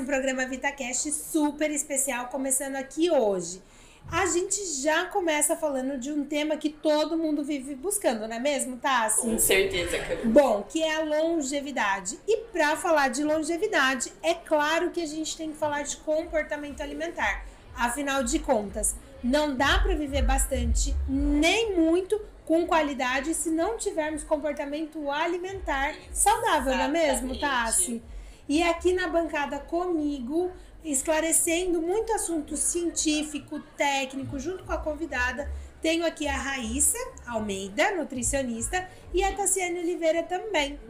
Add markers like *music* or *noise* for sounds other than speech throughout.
um programa VitaCast super especial começando aqui hoje. A gente já começa falando de um tema que todo mundo vive buscando, não é mesmo, Tassi? Com certeza, Camila. Bom, que é a longevidade. E para falar de longevidade, é claro que a gente tem que falar de comportamento alimentar. Afinal de contas, não dá para viver bastante, nem muito, com qualidade, se não tivermos comportamento alimentar saudável, não é mesmo, Tassi? E aqui na bancada comigo, esclarecendo muito assunto científico, técnico, junto com a convidada, tenho aqui a Raíssa Almeida, nutricionista, e a Tassiane Oliveira também.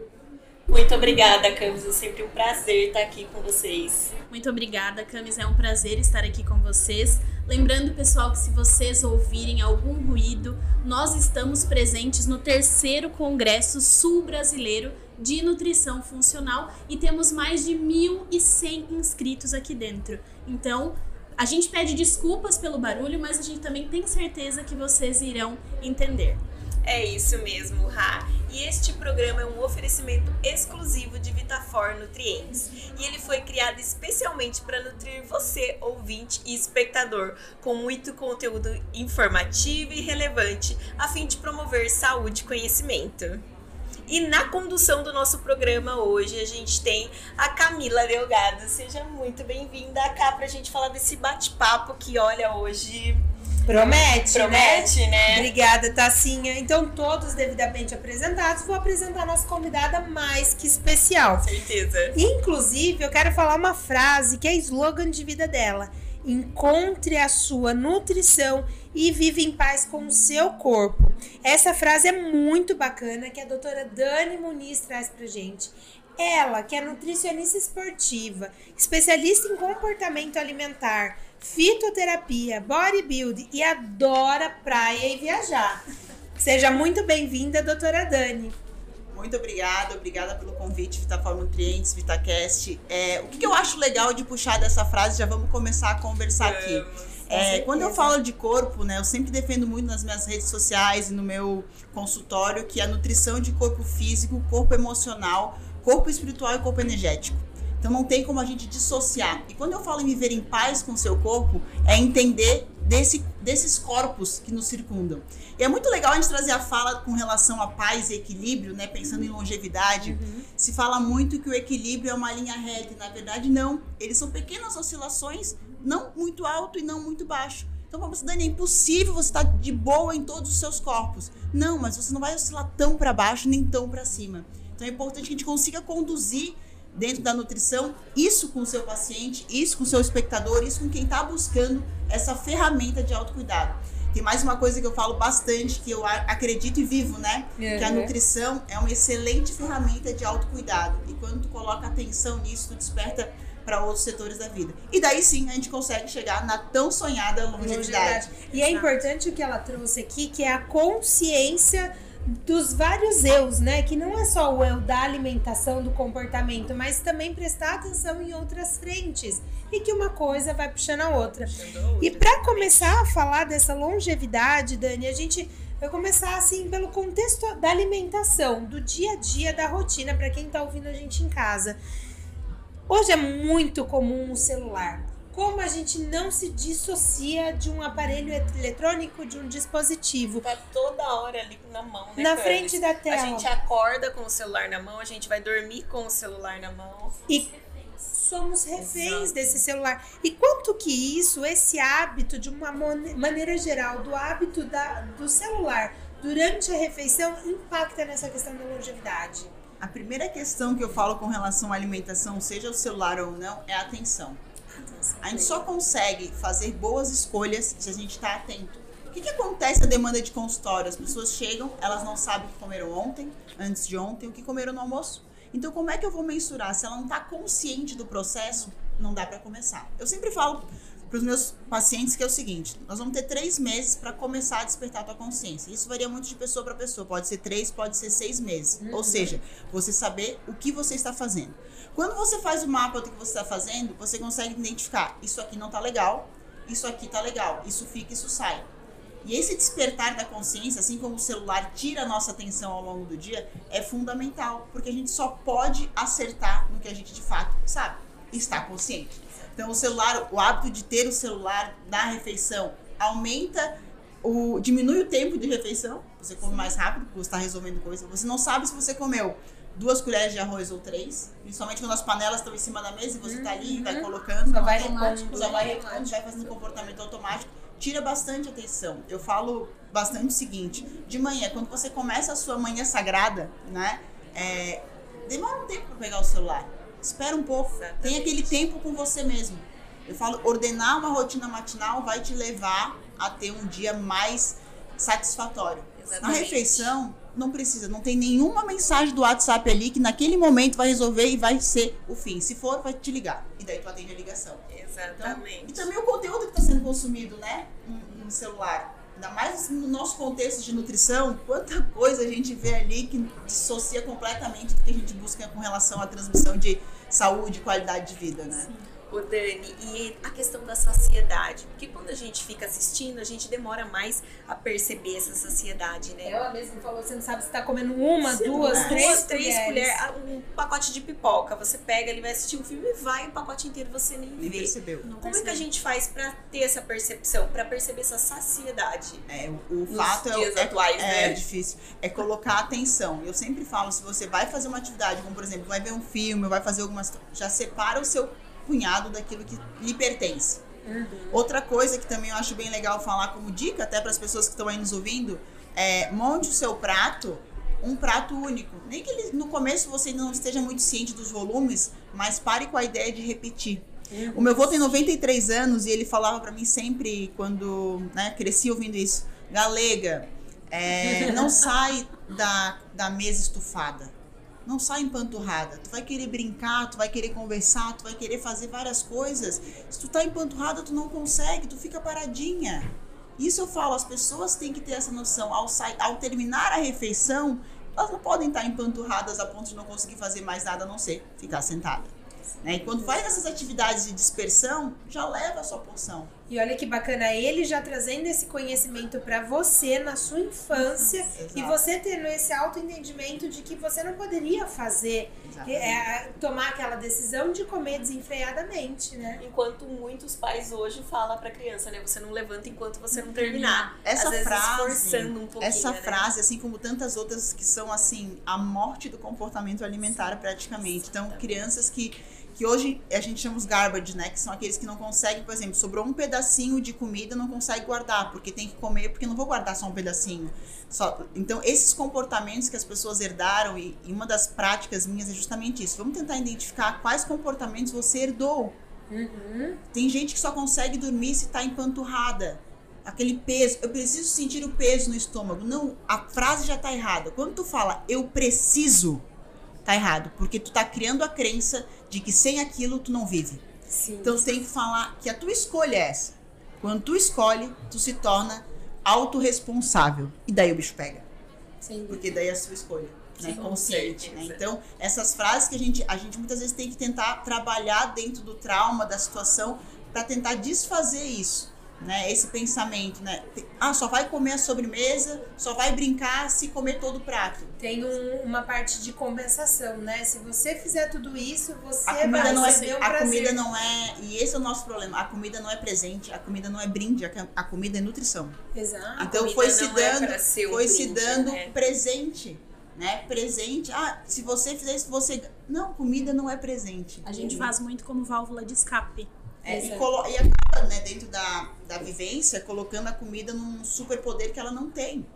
Muito obrigada, Camis. É sempre um prazer estar aqui com vocês. Muito obrigada, Camis. É um prazer estar aqui com vocês. Lembrando, pessoal, que se vocês ouvirem algum ruído, nós estamos presentes no terceiro Congresso Sul Brasileiro de Nutrição Funcional e temos mais de 1.100 inscritos aqui dentro. Então, a gente pede desculpas pelo barulho, mas a gente também tem certeza que vocês irão entender. É isso mesmo, Ra. E este programa é um oferecimento exclusivo de Vitafor Nutrientes. E ele foi criado especialmente para nutrir você, ouvinte e espectador, com muito conteúdo informativo e relevante, a fim de promover saúde e conhecimento. E na condução do nosso programa hoje, a gente tem a Camila Delgado. Seja muito bem-vinda cá para a gente falar desse bate-papo que, olha, hoje Promete, Promete, né? né? Obrigada, Tassinha. Então, todos devidamente apresentados, vou apresentar a nossa convidada mais que especial. Com certeza. Inclusive, eu quero falar uma frase que é slogan de vida dela. Encontre a sua nutrição e vive em paz com o seu corpo. Essa frase é muito bacana que a doutora Dani Muniz traz pra gente. Ela, que é nutricionista esportiva, especialista em comportamento alimentar, fitoterapia, bodybuilding e adora praia e viajar. Seja muito bem-vinda, doutora Dani. Muito obrigada, obrigada pelo convite, Vitafor Nutrientes, VitaCast. É, o que, que, eu acho legal de puxar dessa frase, já vamos começar a conversar aqui. É, quando eu falo de corpo, né, eu sempre defendo muito nas minhas redes sociais e no meu consultório que a nutrição de corpo físico, corpo emocional, corpo espiritual e corpo energético. Então não tem como a gente dissociar. E quando eu falo em viver em paz com o seu corpo, é entender desse, desses corpos que nos circundam. E é muito legal a gente trazer a fala com relação a paz e equilíbrio, né? Pensando em longevidade. Uhum. Se fala muito que o equilíbrio é uma linha reta, e na verdade não. Eles são pequenas oscilações, não muito alto e não muito baixo. Então, você, Dani, é impossível você estar de boa em todos os seus corpos. Não, mas você não vai oscilar tão para baixo nem tão para cima. Então, é importante que a gente consiga conduzir dentro da nutrição, isso com o seu paciente, isso com o seu espectador, isso com quem está buscando essa ferramenta de autocuidado. Tem mais uma coisa que eu falo bastante, que eu acredito e vivo, né? Uhum. Que a nutrição é uma excelente ferramenta de autocuidado. E quando tu coloca atenção nisso, tu desperta para outros setores da vida. E daí sim a gente consegue chegar na tão sonhada longevidade. longevidade. E é importante o que ela trouxe aqui, que é a consciência dos vários eus, né? Que não é só o eu da alimentação, do comportamento, mas também prestar atenção em outras frentes e que uma coisa vai puxando a outra. E para começar a falar dessa longevidade, Dani, a gente vai começar assim pelo contexto da alimentação, do dia a dia, da rotina, para quem está ouvindo a gente em casa. Hoje é muito comum o celular como a gente não se dissocia de um aparelho eletrônico, de um dispositivo. Tá toda hora ali na mão, né? Na frente da tela. A gente acorda com o celular na mão, a gente vai dormir com o celular na mão. E somos reféns Exato. desse celular. E quanto que isso, esse hábito, de uma maneira geral, do hábito da, do celular durante a refeição, impacta nessa questão da longevidade? A primeira questão que eu falo com relação à alimentação, seja o celular ou não, é a atenção. A gente só consegue fazer boas escolhas se a gente está atento. O que, que acontece na demanda de consultório? As pessoas chegam, elas não sabem o que comeram ontem, antes de ontem, o que comeram no almoço. Então, como é que eu vou mensurar? Se ela não está consciente do processo, não dá para começar. Eu sempre falo para os meus pacientes que é o seguinte: nós vamos ter três meses para começar a despertar a tua consciência. Isso varia muito de pessoa para pessoa. Pode ser três, pode ser seis meses. Uhum. Ou seja, você saber o que você está fazendo. Quando você faz o mapa do que você está fazendo, você consegue identificar: isso aqui não está legal, isso aqui está legal, isso fica, isso sai. E esse despertar da consciência, assim como o celular tira a nossa atenção ao longo do dia, é fundamental, porque a gente só pode acertar no que a gente de fato sabe. está consciente. Então, o celular, o hábito de ter o celular na refeição aumenta o, diminui o tempo de refeição, você come mais rápido, porque você está resolvendo coisa. Você não sabe se você comeu duas colheres de arroz ou três, principalmente quando as panelas estão em cima da mesa e você está ali, vai colocando, Só vai automático, repondo, só vai né? repondo, vai fazendo comportamento automático, tira bastante atenção. Eu falo bastante o seguinte: de manhã, quando você começa a sua manhã sagrada, né, é, demora um tempo para pegar o celular, espera um pouco, Exatamente. tem aquele tempo com você mesmo. Eu falo, ordenar uma rotina matinal vai te levar a ter um dia mais satisfatório. Na Exatamente. refeição, não precisa, não tem nenhuma mensagem do WhatsApp ali que naquele momento vai resolver e vai ser o fim. Se for, vai te ligar. E daí tu atende a ligação. Então, Exatamente. e também o conteúdo que está sendo consumido, né? No, no celular. Ainda mais no nosso contexto de nutrição, quanta coisa a gente vê ali que dissocia completamente do que a gente busca com relação à transmissão de saúde e qualidade de vida, né? Ô Dani, e a questão da saciedade? Porque quando a gente fica assistindo, a gente demora mais a perceber essa saciedade, né? Ela mesma falou, você não sabe se tá comendo uma, Você duas, três, duas, três colheres. colheres, ah, um pacote de pipoca. Você pega, ele vai assistir um filme e vai o pacote inteiro você nem, Nem vê. percebeu. Não Como é que a gente faz pra ter essa percepção, pra perceber essa saciedade? É, o, o fato é, é, atuais, é né? difícil. É colocar atenção. Eu sempre falo, se você vai fazer uma atividade, como por exemplo, vai ver um filme, vai fazer algumas. Já separa o seu punhado daquilo que lhe pertence. Outra coisa que também eu acho bem legal falar como dica, até para as pessoas que estão aí nos ouvindo, é monte o seu prato um prato único. Nem que ele, no começo você não esteja muito ciente dos volumes, mas pare com a ideia de repetir. O meu avô tem 93 anos e ele falava para mim sempre, quando né, cresci ouvindo isso, galega, é, *laughs* não sai da, da mesa estufada. Não sai empanturrada. Tu vai querer brincar, tu vai querer conversar, tu vai querer fazer várias coisas. Se tu tá empanturrada, tu não consegue, tu fica paradinha. Isso eu falo, as pessoas têm que ter essa noção. Ao, sai, ao terminar a refeição, elas não podem estar empanturradas a ponto de não conseguir fazer mais nada a não ser ficar sentada. Né? E quando faz essas atividades de dispersão, já leva a sua porção. E olha que bacana ele já trazendo esse conhecimento pra você na sua infância Exato. e você tendo esse autoentendimento de que você não poderia fazer, Exatamente. é, tomar aquela decisão de comer desenfreadamente, né? Enquanto muitos pais hoje falam pra criança, né? Você não levanta enquanto você não terminar. Essa Às vezes frase, esforçando um pouquinho, essa né? frase, assim como tantas outras que são assim a morte do comportamento alimentar praticamente. Então, crianças que que hoje a gente chama os garbage, né, que são aqueles que não conseguem, por exemplo, sobrou um pedacinho de comida, não consegue guardar, porque tem que comer, porque não vou guardar só um pedacinho. Só, então, esses comportamentos que as pessoas herdaram e, e uma das práticas minhas é justamente isso. Vamos tentar identificar quais comportamentos você herdou. Uhum. Tem gente que só consegue dormir se tá empanturrada. Aquele peso, eu preciso sentir o peso no estômago. Não, a frase já tá errada. Quando tu fala eu preciso, tá errado, porque tu tá criando a crença de que sem aquilo tu não vive. Sim. Então tu tem que falar que a tua escolha é essa. Quando tu escolhe, tu se torna autorresponsável. E daí o bicho pega. Sim. Porque daí é a sua escolha. Né? Consciente. Né? certeza. Então, essas frases que a gente, a gente muitas vezes tem que tentar trabalhar dentro do trauma, da situação, para tentar desfazer isso. Né? Esse pensamento, né? Ah, só vai comer a sobremesa, só vai brincar se comer todo o prato. Tem um- uma parte de compensação, né? Se você fizer tudo isso, você A comida, vai não é, a prazer. comida não é. E esse é o nosso problema. A comida não é presente, a comida não é brinde, a, a comida é nutrição. Exato. Então comida foi se é dando, um foi se brinde, dando né? presente, né? Presente. Ah, se você fizer isso, você não, comida não é presente. A gente faz muito como válvula de escape. É, e, e acaba, né, dentro da, da vivência, colocando a comida num superpoder que ela não tem.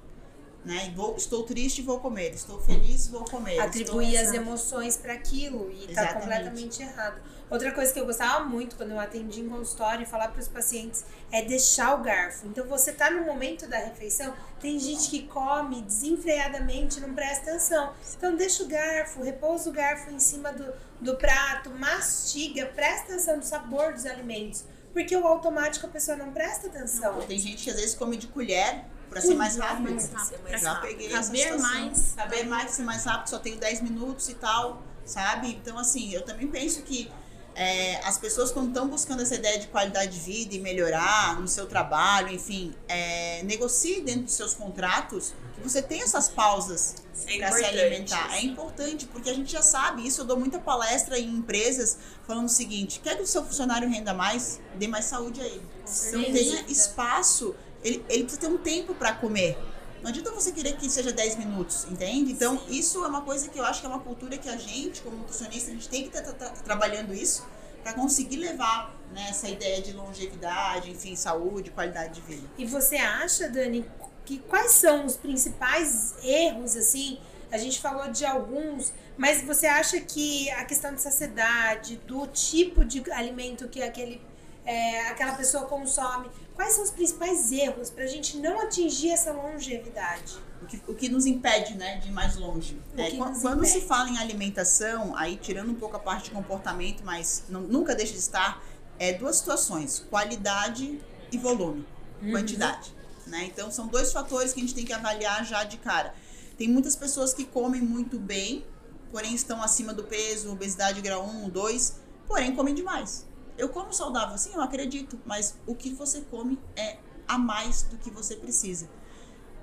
Né? Vou, estou triste, vou comer. Estou feliz, vou comer. atribuir as emoções para aquilo e tá Exatamente. completamente errado. Outra coisa que eu gostava muito quando eu atendi em consultório e falar para os pacientes é deixar o garfo. Então você tá no momento da refeição, tem gente que come desenfreadamente, não presta atenção. Então deixa o garfo, repousa o garfo em cima do, do prato, mastiga, presta atenção no sabor dos alimentos. Porque o automático a pessoa não presta atenção. Tem gente que às vezes come de colher para ser mais rápido. Mais rápido, mais Já rápido. peguei essa Caber situação. mais. Saber mais, ser mais rápido, só tenho 10 minutos e tal, sabe? Então, assim, eu também penso que é, as pessoas, quando estão buscando essa ideia de qualidade de vida e melhorar no seu trabalho, enfim, é, negocie dentro dos seus contratos que você tenha essas pausas É para se alimentar. isso. É importante, porque a gente já sabe isso. Eu dou muita palestra em empresas falando o seguinte: quer que o seu funcionário renda mais? Dê mais saúde a ele. Então certeza. tenha espaço, ele, ele precisa ter um tempo para comer. Não adianta você querer que seja 10 minutos, entende? Então, isso é uma coisa que eu acho que é uma cultura que a gente, como nutricionista, a gente tem que estar trabalhando isso para conseguir levar né, essa ideia de longevidade, enfim, saúde, qualidade de vida. E você acha, Dani, que quais são os principais erros, assim? A gente falou de alguns, mas você acha que a questão de saciedade, do tipo de alimento que aquele, é, aquela pessoa consome, quais são os principais erros para a gente não atingir essa longevidade? O que, o que nos impede, né, de ir mais longe. É, que quan- nos quando se fala em alimentação, aí tirando um pouco a parte de comportamento, mas não- nunca deixa de estar, é duas situações: qualidade e volume, Uhum. quantidade. Né? Então são dois fatores que a gente tem que avaliar já de cara. Tem muitas pessoas que comem muito bem, porém estão acima do peso, obesidade grau 1, 2, porém comem demais. Eu como saudável, sim, eu acredito, mas o que você come é a mais do que você precisa.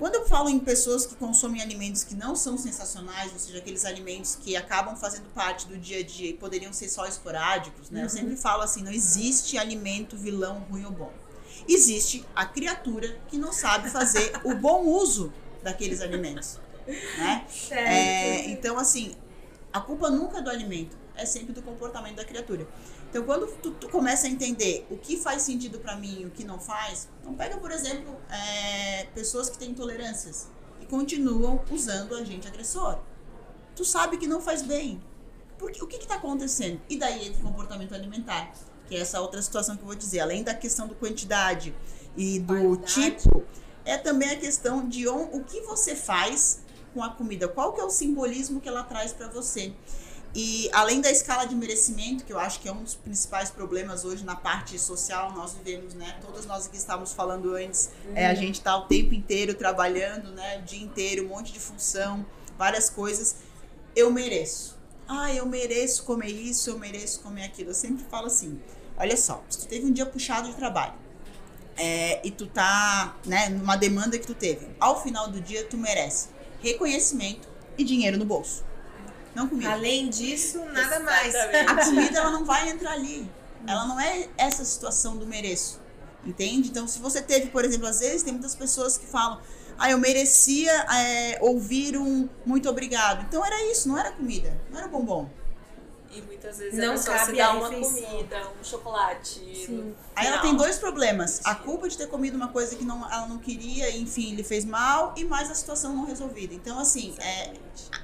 Quando eu falo em pessoas que consomem alimentos que não são sensacionais, ou seja, aqueles alimentos que acabam fazendo parte do dia a dia e poderiam ser só esporádicos, né? Eu sempre falo assim, não existe alimento vilão ruim ou bom. Existe a criatura que não sabe fazer *laughs* o bom uso daqueles alimentos, né? É, então, assim, a culpa nunca é do alimento, é sempre do comportamento da criatura. Então, quando tu, tu começa a entender o que faz sentido pra mim e o que não faz, então pega, por exemplo, é, pessoas que têm intolerâncias e continuam usando agente agressor. Tu sabe que não faz bem. Porque, o que está acontecendo? E daí entra o comportamento alimentar, que é essa outra situação que eu vou dizer. Além da questão do quantidade e do Qualidade. tipo, é também a questão de on, o que você faz com a comida. Qual que é o simbolismo que ela traz para você? E além da escala de merecimento, que eu acho que é um dos principais problemas hoje na parte social, nós vivemos, né? Todas nós aqui estávamos falando antes, é, a gente tá o tempo inteiro trabalhando, né? O dia inteiro, um monte de função, várias coisas. Eu mereço. Ah, eu mereço comer isso, eu mereço comer aquilo. Eu sempre falo assim: olha só, se tu teve um dia puxado de trabalho é, e tu tá, né, numa demanda que tu teve, ao final do dia tu merece reconhecimento e dinheiro no bolso. Não comida. Além disso, nada mais. *laughs* A comida ela não vai entrar ali. Ela não é essa situação do mereço. Entende? Então, se você teve, por exemplo, às vezes tem muitas pessoas que falam: Ah, eu merecia é, ouvir um muito obrigado. Então era isso, não era comida, não era bombom. E muitas vezes Não a pessoa cabe se dá a uma comida, um chocolate. Sim. Aí ela tem dois problemas: a culpa de ter comido uma coisa que não, ela não queria, enfim, lhe fez mal, e mais a situação não resolvida. Então, assim, é,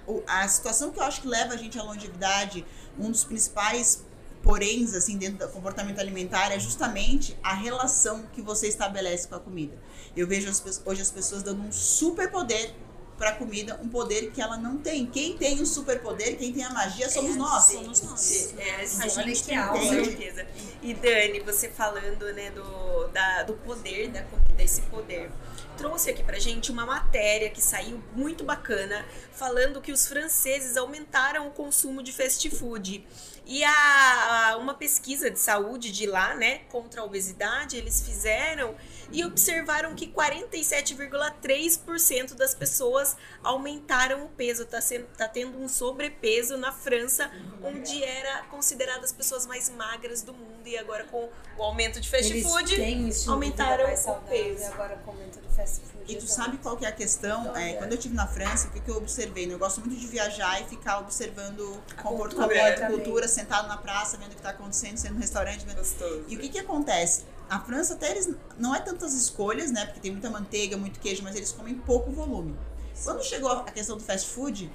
o- a situação que eu acho que leva a gente à longevidade, um dos principais poréns, assim, dentro do comportamento alimentar, é justamente a relação que você estabelece com a comida. Eu vejo as hoje as pessoas dando um super poder para a comida, um poder que ela não tem. Quem tem o superpoder, quem tem a magia, somos nós. Somos nós. É, a Olha gente que com certeza. E Dani, você falando né, do, da- do poder da comida, esse poder. Trouxe aqui pra gente uma matéria que saiu muito bacana, falando que os franceses aumentaram o consumo de fast food. E a, a- uma pesquisa de saúde de lá, né, contra a obesidade, eles fizeram e observaram que 47,3% das pessoas aumentaram o peso. Tá, sendo, tá tendo um sobrepeso na França, onde era considerada as pessoas mais magras do mundo. E agora, com o aumento de fast Eles food, um aumentaram mais o peso. E agora com o aumento do fast food. E tu sabe qual que é a questão? É, quando eu estive na França, o que, que eu observei? Eu gosto muito de viajar e ficar observando A comportamento, cultura. cultura, sentado na praça, vendo o que está acontecendo, sendo no restaurante. Vendo... Gostoso. E o que, que acontece? Na França, até eles não é tantas escolhas, né? Porque tem muita manteiga, muito queijo, mas eles comem pouco volume. Quando chegou a questão do fast food,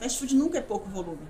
fast food nunca é pouco volume.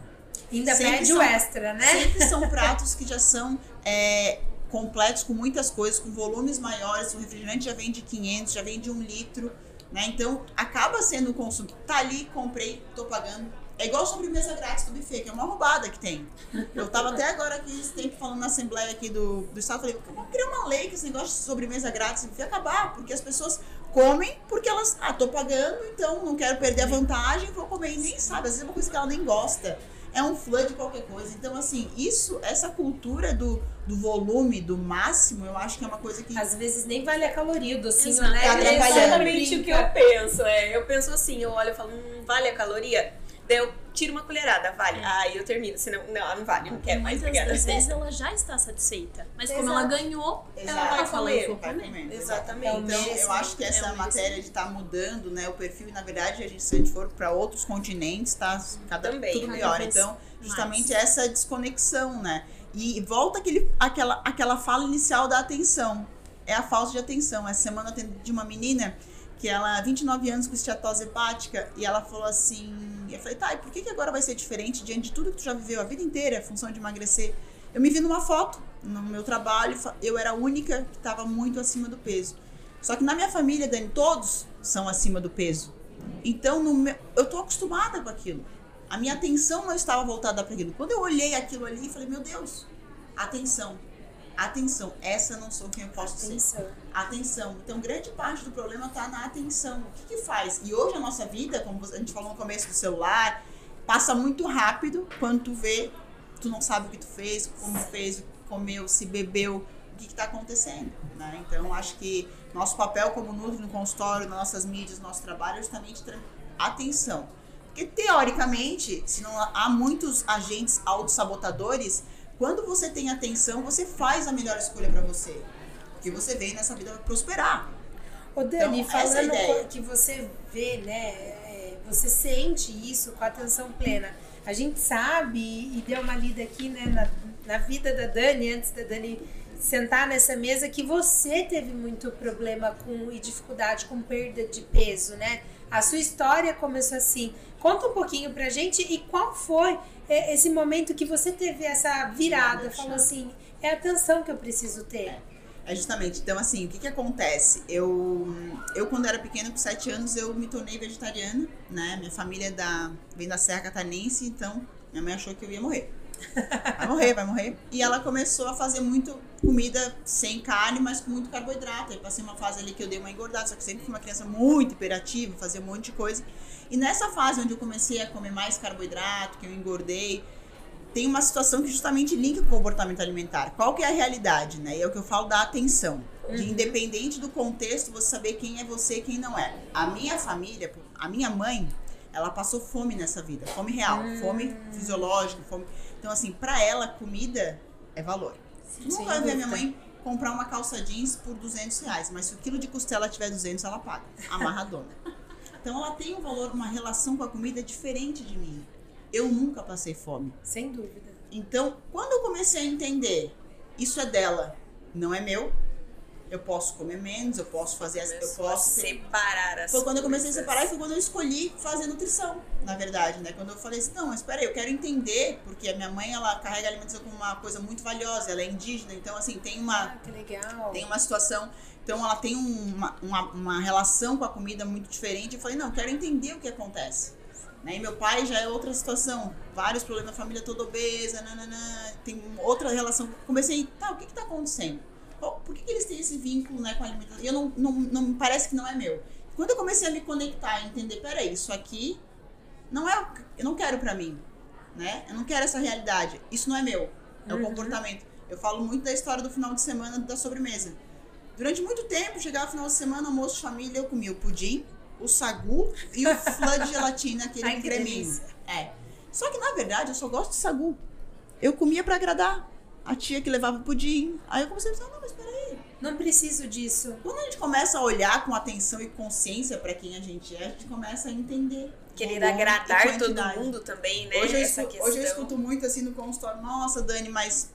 Ainda sempre pede o extra, né? Sempre são *laughs* pratos que já são é, completos, com muitas coisas, com volumes maiores. O refrigerante já vem de 500, já vem de um litro, né? Então, acaba sendo um consumo. Tá ali, comprei, tô pagando. É igual sobremesa grátis do buffet, que é uma roubada que tem. Eu tava até agora aqui, esse tempo, falando na Assembleia aqui do, do Estado, falei, vamos criar uma lei que esse negócio de sobremesa grátis vai acabar, porque as pessoas comem porque elas, ah, tô pagando, então não quero perder a vantagem, vou comer. E nem sabe, às vezes é uma coisa que ela nem gosta. é um flood de qualquer coisa. Então, assim, isso, essa cultura do, do volume, do máximo, eu acho que é uma coisa que. Às vezes nem vale a caloria, o docinho, Exato. né? É exatamente o que eu penso. É, eu penso assim, eu olho e falo, hum, vale a caloria? Daí eu tiro uma colherada, vale. Aí eu termino, senão, não, não vale, não quero mais, Muitas das vezes ela já está satisfeita. Mas como Exato. ela ganhou, Exato. ela vai falar, eu vou comer. Exatamente. Então, merecimento. eu acho que É essa um matéria de estar mudando, né, o perfil, e na verdade, a gente, se a gente for para outros continentes, tá cada, Também. tudo Cada melhor. vez Então, justamente mais. essa desconexão, né? E volta aquele, aquela, aquela fala inicial da atenção. É a falta de atenção. Essa semana eu atendi uma menina que ela, 29 anos com esteatose hepática, e ela falou assim, eu falei, tá, e por que, que agora vai ser diferente diante de tudo que tu já viveu a vida inteira, a função de emagrecer? Eu me vi numa foto, no meu trabalho, eu era a única que estava muito acima do peso. Só que na minha família, Dani, todos são acima do peso. Então, meu- eu tô acostumada com aquilo. A minha atenção não estava voltada para aquilo. Quando eu olhei aquilo ali, falei, meu Deus, atenção. Atenção, essa não sou quem eu posso ser. Atenção. Atenção. Então, grande parte do problema está na atenção. O que, que faz? E hoje a nossa vida, como a gente falou no começo do celular, passa muito rápido quando tu vê, tu não sabe o que tu fez, como fez, comeu, se bebeu, o que está acontecendo. Né? Então, acho que nosso papel como Nutri no consultório, nas nossas mídias, nosso trabalho é justamente atenção. Porque, teoricamente, se não há muitos agentes autossabotadores, quando você tem atenção, você faz a melhor escolha para você. Porque você veio nessa vida pra prosperar. Ô Dani, Então, essa é falando ideia. que você vê, né? é, Você sente isso com atenção plena. A gente sabe, e deu uma lida aqui, né, na, na vida da Dani, antes da Dani sentar nessa mesa, que você teve muito problema com e dificuldade com perda de peso, né? A sua história começou assim. Conta um pouquinho pra gente e qual foi é, esse momento que você teve essa virada, falou assim, é a atenção que eu preciso ter. É justamente. Então, assim, o que que acontece? Eu, eu quando era pequena, com 7 anos, eu me tornei vegetariana, né? Minha família é da, vem da Serra Catarinense, então minha mãe achou que eu ia morrer. Vai morrer, vai morrer. E ela começou a fazer muito comida sem carne, mas com muito carboidrato. Aí passei uma fase ali que eu dei uma engordada, só que sempre fui uma criança muito hiperativa, fazia um monte de coisa. E nessa fase onde eu comecei a comer mais carboidrato, que eu engordei, tem uma situação que justamente linka com o comportamento alimentar. Qual que é a realidade, né? E é o que eu falo da atenção. De independente do contexto, você saber quem é você e quem não é. A minha família, a minha mãe, ela passou fome nessa vida. Fome real, fome fisiológica, fome... Então, assim, pra ela, comida é valor. Sem não vai ver a minha mãe comprar uma calça jeans por 200 reais, mas se o quilo de costela tiver 200, ela paga. Amarradona. *laughs* Então, ela tem um valor, uma relação com a comida diferente de mim. Eu nunca passei fome. Sem dúvida. Então, quando eu comecei a entender, isso é dela, não é meu. Eu posso comer menos, eu posso fazer as, eu posso separar as Foi quando eu comecei a coisas. separar e foi quando eu escolhi fazer nutrição, na verdade, né? Quando eu falei assim, não, mas peraí, eu quero entender, porque a minha mãe, ela carrega a alimentação como uma coisa muito valiosa, ela é indígena, então assim, tem uma Ah, que legal. tem uma situação. Então ela tem uma, uma, uma relação com a comida muito diferente. Eu falei, não, eu quero entender o que acontece. Né? E meu pai já é outra situação. Vários problemas, a família toda obesa, nananã, tem outra relação. Comecei, tá, o que que tá acontecendo? Por que, que eles têm esse vínculo né, com a alimentação? E eu não, não, não me parece que não é meu. Quando eu comecei a me conectar e entender, peraí, isso aqui não é, eu não quero pra mim, né? Eu não quero essa realidade. Isso não é meu. É o comportamento. Eu falo muito da história do final de semana da sobremesa. Durante muito tempo, chegava final de semana, almoço de família, eu comia o pudim, o sagu e o flan de gelatina, aquele Ai, creminho. É. Só que na verdade eu só gosto de sagu. Eu comia pra agradar. A tia que levava o pudim. Aí eu comecei a pensar, não, mas peraí. Não preciso disso. Quando a gente começa a olhar com atenção e consciência pra quem a gente é, a gente começa a entender. Querer agradar todo mundo também, né? Hoje eu, Essa escuto, hoje eu escuto muito assim no consultório, nossa, Dani, mas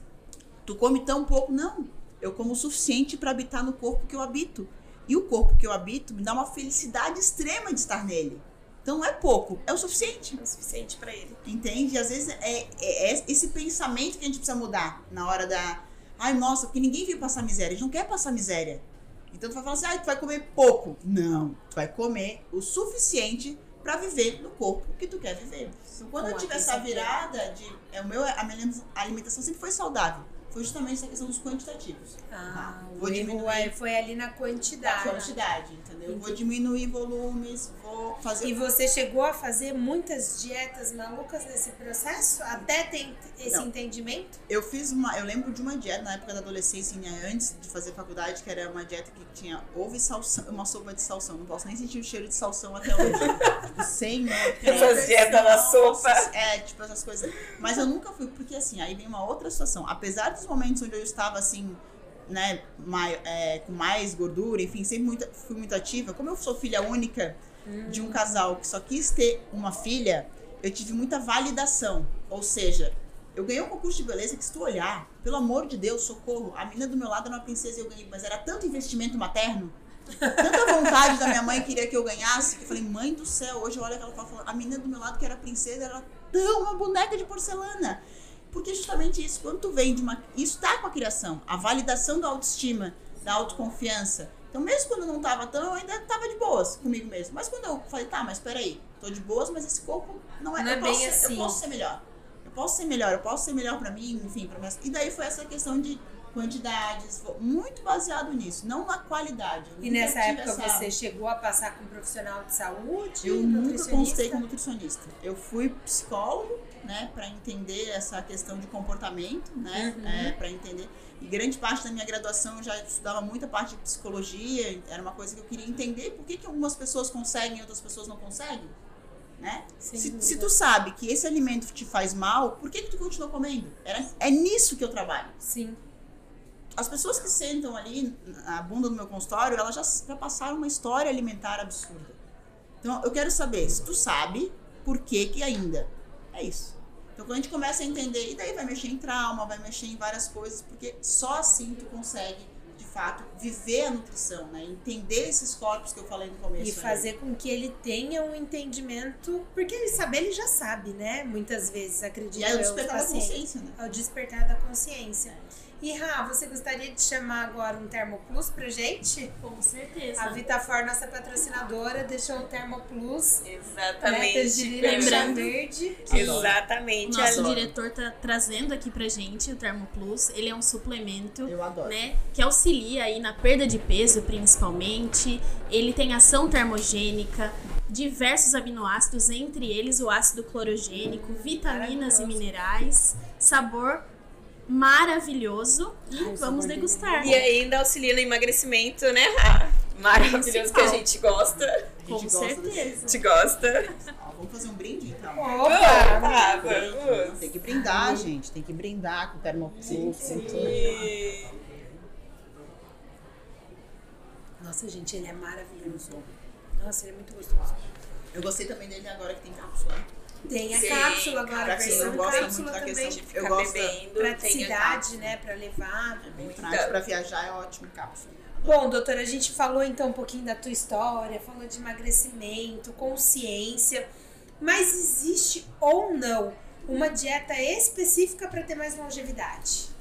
tu come tão pouco. Não, eu como o suficiente para habitar no corpo que eu habito. E o corpo que eu habito me dá uma felicidade extrema de estar nele. Então não é pouco, é o suficiente. É o suficiente pra ele. Entende? E às vezes é, é- é esse pensamento que a gente precisa mudar na hora da. Ai, nossa, porque ninguém veio passar miséria. A gente não quer passar miséria. Então tu vai falar assim, ai, tu vai comer pouco. Não, tu vai comer o suficiente para viver no corpo que tu quer viver. Então, quando Com eu tive essa virada de. É, o meu, a minha alimentação sempre foi saudável. Foi justamente essa questão dos quantitativos. Ah, Tá. o Vou erro diminuir. é- foi ali na Da quantidade. quantidade, entendeu? Vou diminuir volumes, vou fazer. E você chegou a fazer muitas dietas malucas nesse processo? Até ter esse Não. entendimento? Eu fiz uma. Eu lembro de uma dieta na época da adolescência, né, antes de fazer faculdade, que era uma dieta que tinha ovo e salsão, uma sopa de salsão. Não posso nem sentir o cheiro de salsão até hoje. *laughs* tipo, sem Essas dietas na sopa. É, tipo essas coisas. Mas eu nunca fui, porque assim, aí vem uma outra situação. Apesar dos momentos onde eu estava assim, né, mai, é, com mais gordura, enfim, sempre muito, fui muito ativa. Como eu sou filha única de um casal que só quis ter uma filha, eu tive muita validação. Ou seja, eu ganhei um concurso de beleza que se tu olhar, pelo amor de Deus, socorro, a menina do meu lado era uma princesa e eu ganhei, mas era tanto investimento materno, tanta vontade da minha mãe queria que eu ganhasse, que eu falei, mãe do céu, hoje olha aquela fala, a menina do meu lado que era princesa, era tão uma boneca de porcelana. Porque é justamente isso, quando tu vem de uma. Isso tá com a criação, a validação da autoestima, da autoconfiança. Então, mesmo quando eu não tava tão, eu ainda tava de boas comigo mesmo. Mas quando eu falei, tá, mas peraí, tô de boas, mas esse corpo não é. Não é eu, posso bem ser, assim. eu posso ser melhor. Eu posso ser melhor, eu posso ser melhor pra mim, enfim, pra minhas. E daí foi essa questão de quantidades, muito baseado nisso, não na qualidade. E nessa época essa- você chegou a passar com um profissional de saúde? eu nunca nutricionista? constei como nutricionista. Eu fui psicólogo, né, para entender essa questão de comportamento, né, Uhum. é, para entender. E grande parte da minha graduação eu já estudava muita parte de psicologia, era uma coisa que eu queria entender por que, que algumas pessoas conseguem e outras pessoas não conseguem, né? Se, se tu sabe que esse alimento te faz mal, por que, que tu continua comendo? Era, é nisso que eu trabalho. Sim. As pessoas que sentam ali na bunda do meu consultório, elas já, já passaram uma história alimentar absurda. Então, eu quero saber se tu sabe por que que ainda. É isso. Então, quando a gente começa a entender, e daí vai mexer em trauma, vai mexer em várias coisas, porque só assim tu consegue, de fato, viver a nutrição, né? Entender esses corpos que eu falei no começo. E né? fazer com que ele tenha um entendimento, porque ele saber, ele já sabe, né? Muitas vezes, acredito E aí, o despertar da consciência, né? Ao despertar da consciência. E Ra, você gostaria de chamar agora um Termoplus pra gente? Com certeza. A Vitafor, nossa patrocinadora, deixou o Termoplus. Né, Exatamente. chá Lembrando- verde. Exatamente. Nosso Ali- diretor tá trazendo aqui pra gente o Termo Plus. Ele é um suplemento, Eu adoro. né, que auxilia aí na perda de peso, principalmente. Ele tem ação termogênica, diversos aminoácidos, entre eles o ácido clorogênico, vitaminas e minerais, sabor maravilhoso e Ai, vamos degustar. E ainda auxilia no emagrecimento, né? Rá? Maravilhoso que a Principal. gente gosta. A gente Com gosta certeza. A gente gosta. Vamos fazer um brinde, então? Opa! Ah, vamos. Tem que brindar, gente. Tem que brindar com o com. E- Nossa, gente, ele é maravilhoso. Nossa, ele é muito gostoso. Eu gostei também dele agora que tem cápsula. Tem a Sim, cápsula agora, a quem versão gosta muito cápsula da também. questão de Eu ficar gosto- bebendo. Praticidade, né, pra levar. É bem Muita. prático pra viajar, é ótimo cápsula. Bom, doutora, a gente falou então um pouquinho da tua história, falou de emagrecimento, consciência, mas existe ou não uma dieta específica para ter mais longevidade?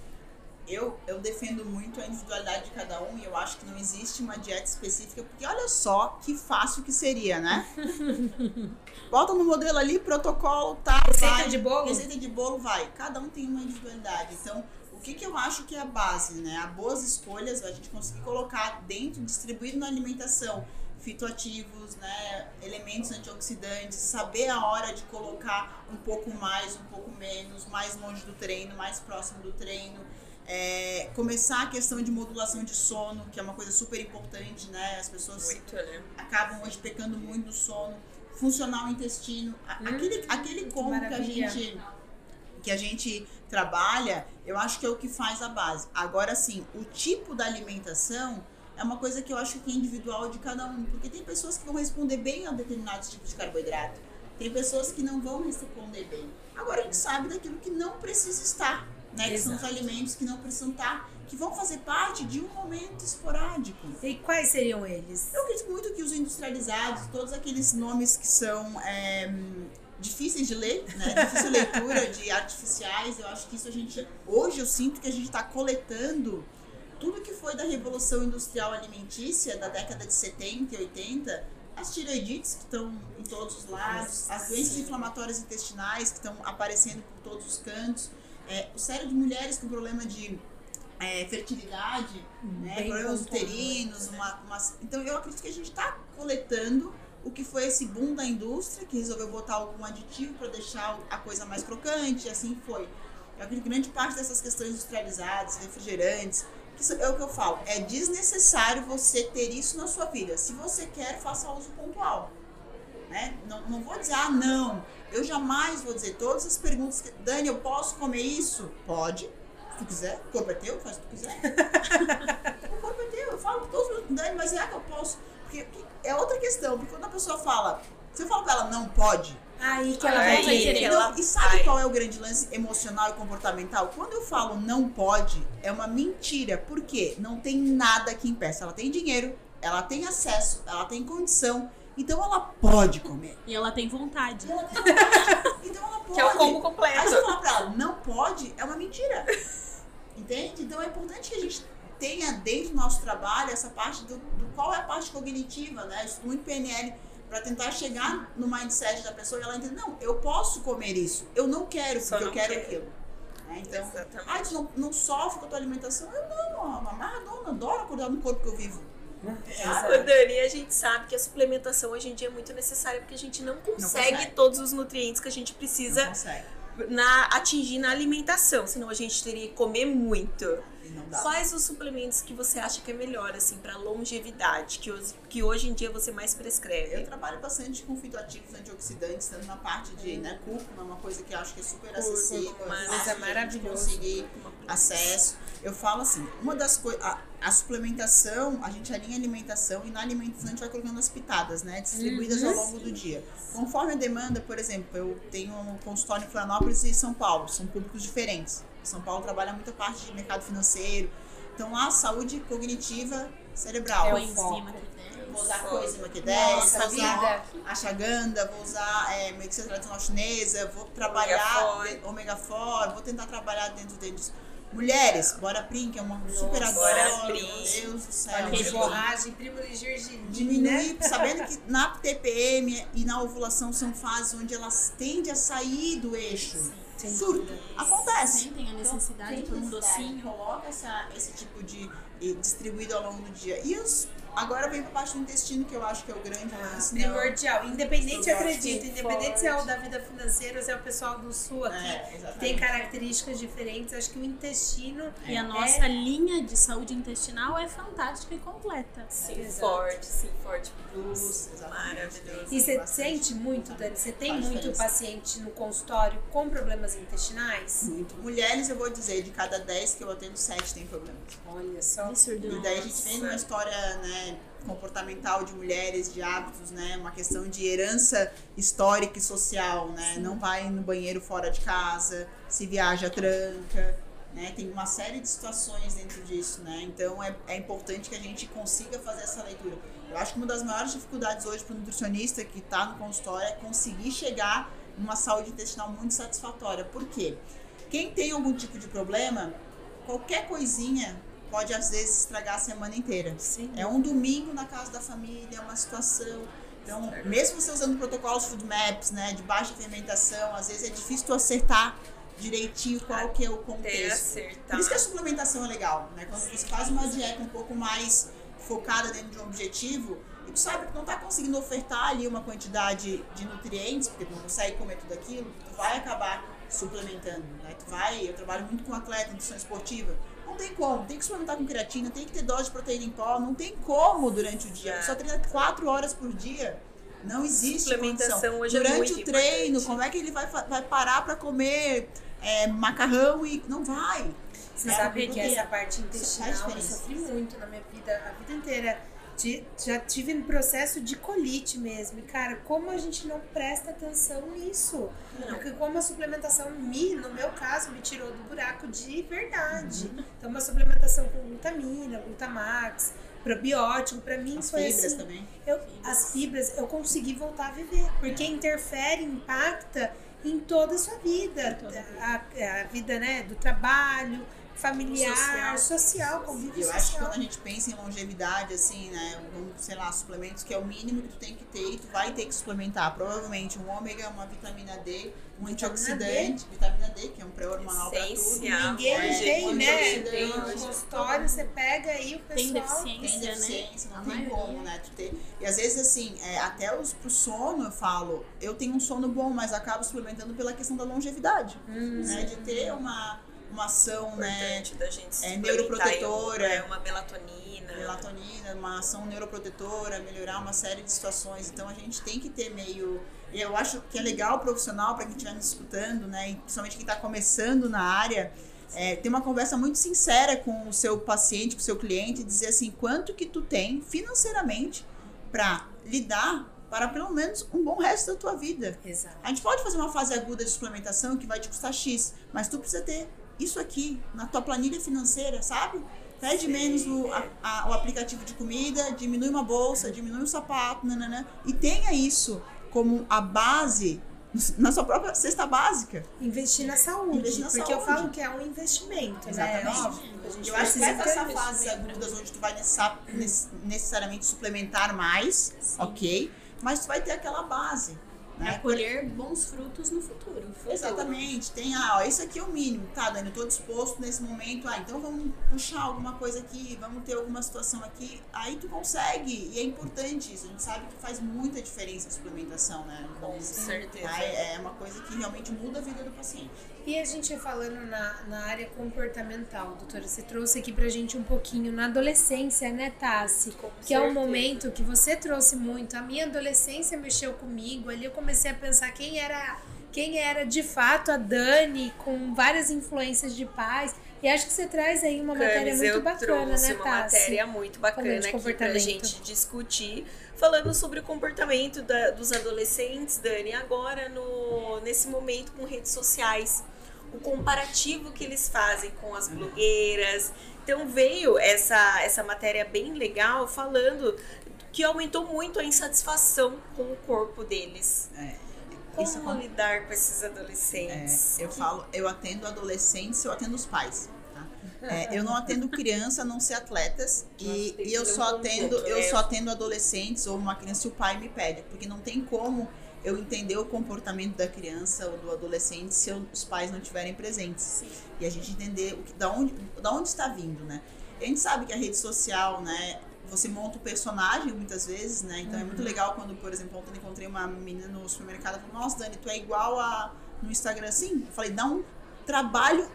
Eu, eu defendo muito a individualidade de cada um e eu acho que não existe uma dieta específica, porque olha só que fácil que seria, né? *laughs* Bota no modelo ali, protocolo, tá? Receita vai. de bolo? Receita de bolo vai. Cada um tem uma individualidade. Então, o que, que eu acho que é a base, né? A boas escolhas, a gente conseguir colocar dentro, distribuído na alimentação, fitoativos, né? Elementos antioxidantes, saber a hora de colocar um pouco mais, um pouco menos, mais longe do treino, mais próximo do treino. É, começar a questão de modulação de sono, que é uma coisa super importante, né? As pessoas Muito, né? acabam hoje pecando muito no sono, funcionar o intestino, Hum, aquele, aquele como que a gente que a gente trabalha, eu acho que é o que faz a base. Agora sim, o tipo da alimentação é uma coisa que eu acho que é individual de cada um, porque tem pessoas que vão responder bem a determinados tipos de carboidrato, tem pessoas que não vão responder bem. Agora a gente sabe daquilo que não precisa estar, né? Que são os alimentos que não precisam estar, que vão fazer parte de um momento esporádico. E quais seriam eles? Eu acredito muito que os industrializados, todos aqueles nomes que são é, difíceis de ler, né? *laughs* Difícil leitura, de artificiais, eu acho que isso a gente. Hoje eu sinto que a gente está coletando tudo que foi da Revolução Industrial Alimentícia da década de 70 e 80, as tireoidites que estão em todos os lados, as doenças inflamatórias intestinais que estão aparecendo por todos os cantos. É, o sério de mulheres com problema de é, fertilidade, né, Bem problemas uterinos, uma, uma- então eu acredito que a gente está coletando o que foi esse boom da indústria que resolveu botar algum aditivo para deixar a coisa mais crocante, e assim foi. Eu acredito que grande parte dessas questões industrializadas, refrigerantes, que é o que eu falo, é desnecessário você ter isso na sua vida. Se você quer, faça uso pontual. Né? Não, não vou dizer, ah, não. Eu jamais vou dizer todas as perguntas que. Dani, eu posso comer isso? Pode. Se tu quiser. O corpo é teu, faz o que tu quiser. *laughs* o corpo é teu. Eu falo com todos os. Dani, mas será que eu posso? Porque é outra questão. Porque quando a pessoa fala. Se eu falo pra ela, não pode. Aí que ela Aí vai que querer. ela- e sabe vai. qual é o grande lance emocional e comportamental? Quando eu falo não pode, é uma mentira. Por quê? Não tem nada que impeça. Ela tem dinheiro, ela tem acesso, ela tem condição. Então ela pode comer. E ela tem vontade. Ela tem vontade. Então ela pode. *laughs* Que é o combo Aí completo. você fala pra ela, não pode, é uma mentira. Entende? Então é importante que a gente tenha dentro do nosso trabalho essa parte do, do qual é a parte cognitiva, né? Isso muito PNL para tentar chegar no mindset da pessoa e ela entender, não, eu posso comer isso, eu não quero Só porque eu não quero quero. aquilo. Né? Então, Exatamente. ah, tu não, não sofre com a tua alimentação? Eu não, a Maradona adoro acordar no corpo que eu vivo. Ô, Dani, a gente sabe que a suplementação hoje em dia é muito necessária porque a gente não consegue, consegue. todos os nutrientes que a gente Não precisa na, atingir na alimentação, senão a gente teria que comer muito. Quais os suplementos que você acha que é melhor, assim, pra longevidade, que, os- que hoje em dia você mais Eu prescreve? trabalho bastante com fitoativos antioxidantes, tanto na parte de né, cúrcuma, uma coisa que eu acho que é super acessível, Cúrcuma, é maravilhosa. conseguir acesso. Eu falo assim, uma das coisas, a, a suplementação, a gente alinha a alimentação e na alimentação a gente vai colocando as pitadas, né, distribuídas ao longo do dia. Conforme a demanda, por exemplo, eu tenho um consultório em Florianópolis e São Paulo, são públicos diferentes. São Paulo trabalha muita parte de mercado financeiro, então lá saúde cognitiva cerebral. É o Coenzima foco. Q10. Vou usar coenzima Q10, Nossa vou usar vida. ashwagandha, vou usar é, medicina tradicional chinesa, vou trabalhar Omega-4. omega 4, vou tentar trabalhar dentro disso. Mulheres, Bora Prim, que é uma super adoro, Bora meu. Deus do céu. Entendi. borragem, primo de Diminuir, né? sabendo que na TPM e na ovulação são fases onde elas tendem a sair do eixo. Sem Surto. dúvida. Acontece. Sentem a necessidade Tem por um docinho. Coloca essa, esse tipo de e distribuído ao longo do dia. E os, agora vem pra parte do intestino, que eu acho que é o grande Ah, lance. né? primordial. Independente, Eu acredito, de independente se é o da vida financeira ou se é o pessoal do sul aqui, É, que exatamente. tem características diferentes, acho que o intestino E a É. nossa linha de saúde intestinal é fantástica e completa. Sim, Exato. forte, sim, forte. Plus. Maravilhoso. E você sente muito, Dani? Você tem Faz muito diferença. paciente no consultório com problemas intestinais? Muito. Mulheres, eu vou dizer, de cada 10 que eu atendo, 7 tem problemas. Olha só. Absurdo. E daí a gente vem numa história né, comportamental de mulheres, de hábitos, né? Uma questão de herança histórica e social, né? Não vai no banheiro fora de casa, se viaja, tranca. Né? Tem uma série de situações dentro disso, né? Então é, é importante que a gente consiga fazer essa leitura. Eu acho que uma das maiores dificuldades hoje para o nutricionista que está no consultório é conseguir chegar numa saúde intestinal muito satisfatória. Por quê? Quem tem algum tipo de problema, qualquer coisinha pode às vezes estragar a semana inteira. Sim. É um domingo na casa da família, é uma situação. Então, mesmo você usando protocolos food maps, né, de baixa fermentação, às vezes é difícil tu acertar direitinho qual que é o contexto. Por isso que a suplementação é legal, né? Quando você faz uma dieta um pouco mais focada dentro de um objetivo, e tu sabe que não tá conseguindo ofertar ali uma quantidade de nutrientes, porque tu não consegue comer tudo aquilo, tu vai acabar suplementando, né? Tu vai, eu trabalho muito com atleta, nutrição esportiva, não tem como, tem que suplementar com creatina, tem que ter dose de proteína em pó, não tem como durante o dia, É. só treina quatro horas por dia. Não existe Suplementação condição. hoje é Durante muito o treino, importante. como é que ele vai, vai parar para comer é, macarrão e não vai? Você É, sabe que essa parte intestinal eu sofri muito na minha vida, a vida inteira. Já tive um processo de colite mesmo. E, cara, como a gente não presta atenção nisso? Porque como a suplementação me, no meu caso, me tirou do buraco de verdade. Uhum. Então, uma suplementação com glutamina, glutamax, probiótico, pra mim As foi fibras assim, também. eu, as fibras, eu consegui voltar a viver. Porque interfere, impacta em toda a sua vida. toda a vida. A, a vida, né, do trabalho, familiar, social, social convívio eu social. acho que quando a gente pensa em longevidade, assim, né, vamos, sei lá, suplementos que é o mínimo que tu tem que ter e tu vai ter que suplementar. Provavelmente um ômega, uma vitamina D, um antioxidante, vitamina D, que é um pré-hormonal para tudo. Ninguém é, tem, né? Tem no consultório, você pega aí o pessoal... Tem deficiência, tem né? deficiência, não A tem maioria. como, né? Tu ter. E às vezes, assim, é, até os, pro sono eu falo, eu tenho um sono bom, mas acabo suplementando pela questão da longevidade. Hum, né? De ter uma, uma ação, né? Importante da gente se é, neuroprotetora. É uma melatonina. melatonina, uma ação neuroprotetora, melhorar uma série de situações. Então a gente tem que ter meio. Eu acho que é legal o profissional para quem estiver nos escutando, né? E principalmente quem está começando na área, é, ter uma conversa muito sincera com o seu paciente, com o seu cliente, e dizer assim, quanto que tu tem financeiramente para lidar para pelo menos um bom resto da tua vida. Exato. A gente pode fazer uma fase aguda de suplementação que vai te custar X, mas tu precisa ter isso aqui na tua planilha financeira, sabe? Pede menos o, a- a- o aplicativo de comida, diminui uma bolsa, diminui um sapato, nananã, e tenha isso como a base na sua própria cesta básica. Investir na saúde. Investir na porque eu saúde. falo que é um investimento, Exatamente. né? Óbvio, a gente Eu acho que vai ter passar investimento. agudas onde tu vai necessa- nece- necessariamente suplementar mais, ok? Mas tu vai ter aquela base. Né? colher bons frutos no futuro. Exatamente, tem, ah, ó, esse aqui é o mínimo, tá, Dani, eu tô disposto nesse momento, ah, então vamos puxar alguma coisa aqui, vamos ter alguma situação aqui, aí tu consegue, e é importante isso, a gente sabe que faz muita diferença a suplementação, né? Com certeza. Tá? É uma coisa que realmente muda a vida do paciente. E a gente falando na, na área comportamental, doutora, você trouxe aqui pra gente um pouquinho na adolescência, né, Tassi? Com Que é um certeza. momento que você trouxe muito. A minha adolescência mexeu comigo. Ali eu comecei a pensar quem era, quem era de fato a Dani, com várias influências de pais. E acho que você traz aí uma matéria muito eu bacana, trouxe né, uma Tassi? matéria muito bacana aqui pra gente discutir, falando sobre o comportamento da- dos adolescentes, Dani, agora no, nesse momento com redes sociais. O comparativo que eles fazem com as blogueiras. Então veio essa, essa matéria bem legal falando que aumentou muito a insatisfação com o corpo deles. É, Como isso acon- lidar com esses adolescentes? É, eu falo, eu atendo adolescentes, eu atendo os pais. tá? É, eu não atendo criança a não ser atletas e, e eu só atendo eu né? só atendo adolescentes ou uma criança se o pai me pede, porque não tem como eu entender o comportamento da criança ou do adolescente se eu- os pais não estiverem presentes e a gente entender o que, da onde da onde está vindo, né? A gente sabe que a rede social, né? Você monta o personagem muitas vezes, né? Então é muito legal quando, por exemplo, ontem encontrei uma menina no supermercado e falou: Nossa, Dani, tu é igual a no Instagram assim? Eu falei: Dá um trabalho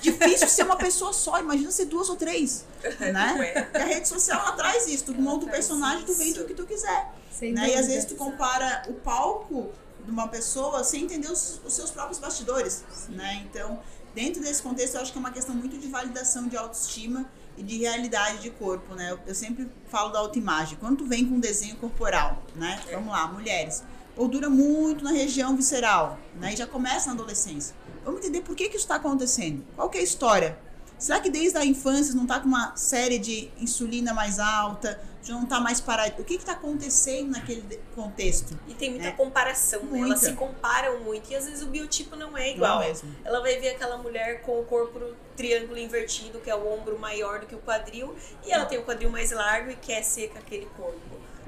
difícil ser uma pessoa só, imagina ser duas ou três, Não né? é? E a rede social ela traz isso, tu monta o personagem, tu vende o que tu quiser. Sem Né? E às vezes tu compara o palco de uma pessoa sem entender os, os seus próprios bastidores, né? Então, dentro desse contexto, eu acho que é uma questão muito de validação de autoestima e de realidade de corpo, né? Eu, eu sempre falo da autoimagem. Quando tu vem com um desenho corporal, né? Vamos lá, mulheres. Gordura muito na região visceral, né? E já começa na adolescência. Vamos entender por que, que isso está acontecendo. Qual que é a história? Será que desde a infância não está com uma série de insulina mais alta? Já não está mais parado? O que está acontecendo naquele contexto? E tem muita É. comparação, né? Muita. Elas se comparam muito e às vezes o biotipo não é Não igual. é mesmo. Ela vai ver aquela mulher com o corpo triângulo invertido, que é o ombro maior do que o quadril, e ela tem o quadril mais largo e quer ser com aquele corpo.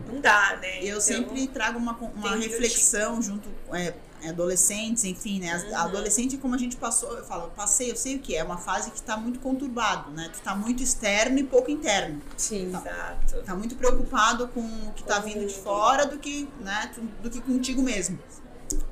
Não dá, né? E eu Então, sempre trago uma, uma reflexão junto é, adolescentes, enfim, né? Uhum. Adolescente, como a gente passou, eu falo, eu passei, eu sei o que é, uma fase que está muito conturbado, né? Tu tá muito externo e pouco interno. Sim. Exato. Tá muito preocupado com o que tá Com vindo de fora do que, né, do que contigo mesmo.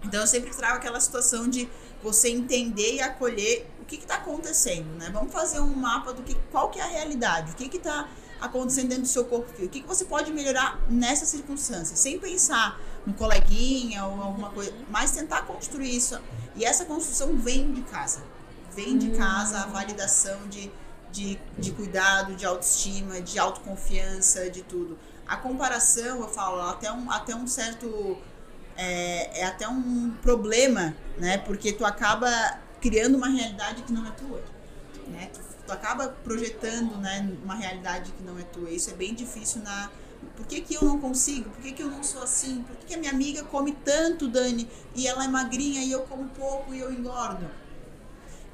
Então eu sempre trago aquela situação de você entender e acolher o que está acontecendo, né? Vamos fazer um mapa do que qual que é a realidade, o que está acontecendo dentro do seu corpo, o que, que você pode melhorar nessa circunstância, sem pensar no coleguinha ou alguma coisa, mas tentar construir isso. E essa construção vem de casa, vem de casa a validação de, de, de cuidado, de autoestima, de autoconfiança, de tudo. A comparação, eu falo, até um, até um certo é, é até um problema, né? Porque tu acaba criando uma realidade que não é tua, né? Tu, tu acaba projetando, né, uma realidade que não é tua. Isso é bem difícil na por que, que eu não consigo? Por que, que eu não sou assim? Por que, que a minha amiga come tanto, Dani, e ela é magrinha e eu como pouco e eu engordo?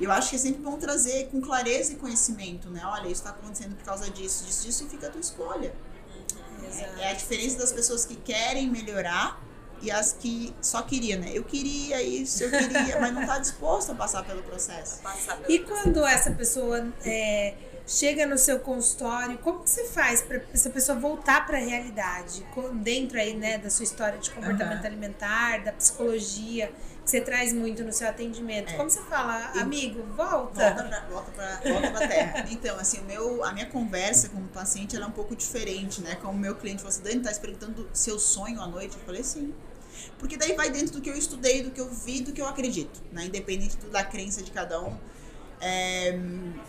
Eu acho que é sempre bom trazer com clareza e conhecimento, né? Olha, isso está acontecendo por causa disso, disso, disso, e fica a tua escolha. É, é a diferença das pessoas que querem melhorar e as que só queriam, né? Eu queria isso, eu queria, mas não está disposto a passar pelo processo. Passar pelo E processo. quando essa pessoa é, chega no seu consultório, como que você faz para essa pessoa voltar para a realidade? Dentro aí, né, da sua história de comportamento Aham. alimentar, da psicologia, que você traz muito no seu atendimento. É. Como você fala, amigo, Volta volta? pra, volta pra, volta pra terra. *laughs* Então, assim, o meu, a minha conversa com o paciente ela é um pouco diferente, né? Como o meu cliente falou assim, Dani, tá se perguntando seu sonho à noite? Eu falei, sim. Porque daí vai dentro do que eu estudei, do que eu vi, do que eu acredito, né? Independente da crença de cada um. É,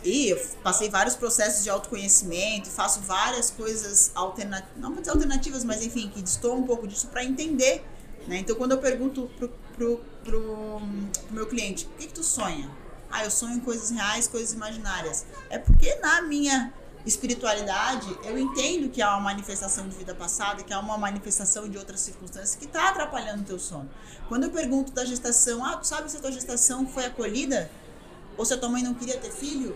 e passei vários processos de autoconhecimento, faço várias coisas alternativas, não vou dizer alternativas, mas enfim, que destoam um pouco disso para entender. Né? Então, quando eu pergunto pro, pro, pro, pro meu cliente, o que, que tu sonha? Ah, eu sonho em coisas reais, coisas imaginárias. É porque na minha espiritualidade, eu entendo que há uma manifestação de vida passada, que há uma manifestação de outras circunstâncias que está atrapalhando o teu sono. Quando eu pergunto da gestação, ah, tu sabe se a tua gestação foi acolhida? Ou se a tua mãe não queria ter filho?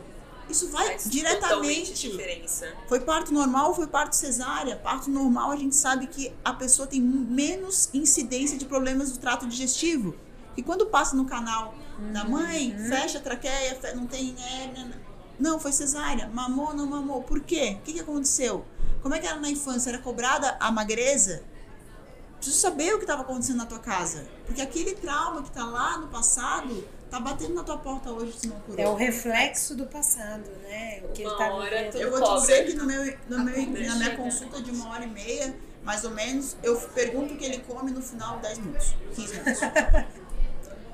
Isso vai Faz diretamente. diferença. Foi parto normal ou foi parto cesárea? Parto normal, a gente sabe que a pessoa tem menos incidência de problemas do trato digestivo. E quando passa no canal da mãe, fecha a traqueia, não tem hérnia. Não, foi cesárea. Mamou ou não mamou? Por quê? O que, que aconteceu? Como é que era na infância? Era cobrada a magreza? Preciso saber o que estava acontecendo na tua casa. Porque aquele trauma que está lá no passado tá batendo na tua porta hoje se não curou. É o reflexo do passado, né? O que ele Uma tá hora vivendo. Eu vou te dizer que no meu, no meu, na minha consulta de uma hora e meia, mais ou menos, eu pergunto o que ele come no final 10 minutos, 15 minutos. *laughs*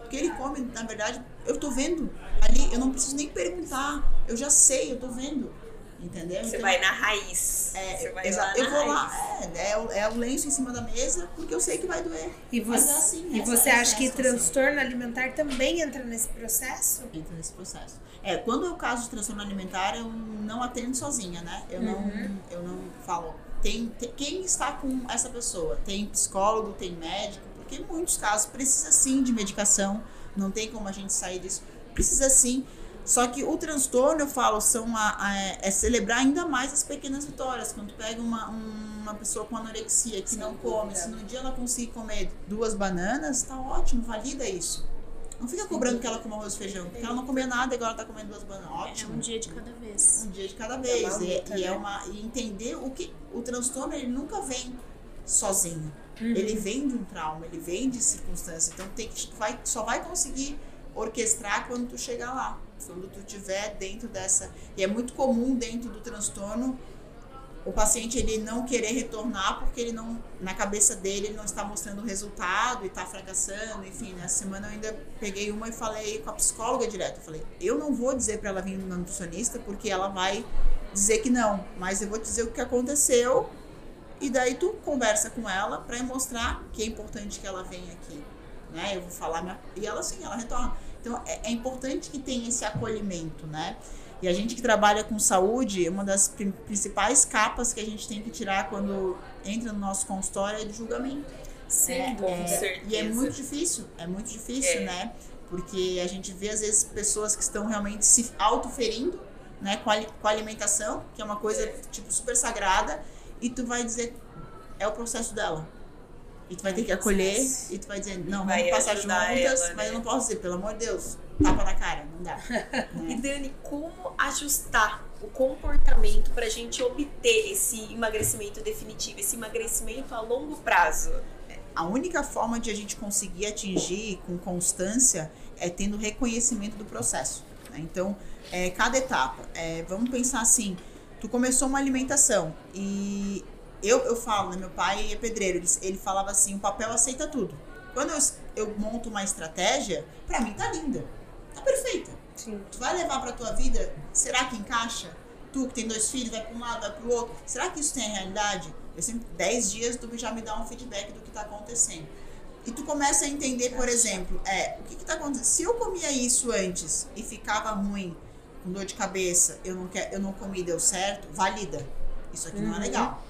O que ele come, na verdade, eu tô vendo ali, eu não preciso nem perguntar, eu já sei, eu tô vendo. Entendeu? Você Então, vai na raiz. é, Você vai exa- lá eu na vou lá, raiz. é, é, o, é o lenço em cima da mesa, porque eu sei que vai doer. E você, é assim, e essa- você acha é que situação. transtorno alimentar também entra nesse processo? entra nesse processo. É, quando é o caso de transtorno alimentar, eu não atendo sozinha, né? Eu não, eu não falo. Tem, tem- quem está com essa pessoa? Tem psicólogo, tem médico, porque em muitos casos precisa sim de medicação, não tem como a gente sair disso. Precisa sim. Só que o transtorno, eu falo, são a, a- é celebrar ainda mais as pequenas vitórias. Quando tu pega uma, um- uma pessoa com anorexia que não come, se no dia ela conseguir comer duas bananas, tá ótimo, valida isso. Não fica cobrando que ela coma arroz e feijão, porque ela não comia nada e agora tá comendo duas bananas. É Ótimo. um dia de cada vez. Um dia de cada vez. uma E- luta, e, é né? uma e entender o que o transtorno ele nunca vem sozinho. Uhum. Ele vem de um trauma, ele vem de circunstância. Então tem que vai só vai conseguir orquestrar quando tu chegar lá, quando tu tiver dentro dessa. E é muito comum dentro do transtorno o paciente ele não querer retornar porque ele não na cabeça dele ele não está mostrando o resultado e está fracassando enfim nessa semana eu ainda peguei uma e falei com a psicóloga direto. Eu falei eu não vou dizer para ela vir no nutricionista porque ela vai dizer que não mas eu vou dizer o que aconteceu e daí tu conversa com ela para mostrar que é importante que ela venha aqui né? Eu vou falar minha... e ela sim ela retorna então é, é importante que tenha esse acolhimento né e a gente que trabalha com saúde, uma das prin- principais capas que a gente tem que tirar quando entra no nosso consultório é de julgamento. Sem É. Com certeza. E é muito difícil, é muito difícil, É. né? Porque a gente vê às vezes pessoas que estão realmente se autoferindo, né, com a, com a alimentação, que é uma coisa É. tipo super sagrada, e tu vai dizer é o processo dela. E tu vai ter que acolher e tu vai dizer, não, Vai vamos passar juntas, ela, mas eu né? não posso dizer, pelo amor de Deus, tapa na cara, não dá. *laughs* E Dani, como ajustar o comportamento para a gente obter esse emagrecimento definitivo, esse emagrecimento a longo prazo? A única forma de a gente conseguir atingir com constância é tendo reconhecimento do processo. né? Então, é, cada etapa. é, vamos pensar assim: tu começou uma alimentação e eu, eu falo, né, meu pai é pedreiro, ele, ele falava assim: o papel aceita tudo. Quando eu, eu monto uma estratégia, pra mim tá linda, tá perfeita. Sim. Tu vai levar pra tua vida, será que encaixa? Tu que tem dois filhos, vai pra um lado, vai pro outro. Será que isso tem a realidade? Eu sempre, 10 dias, tu já me dá um feedback do que tá acontecendo. E tu começa a entender, por exemplo, é, o que que tá acontecendo? Se eu comia isso antes e ficava ruim, com dor de cabeça, eu não, quer, eu não comi deu certo, valida. Isso aqui não é Uhum. legal.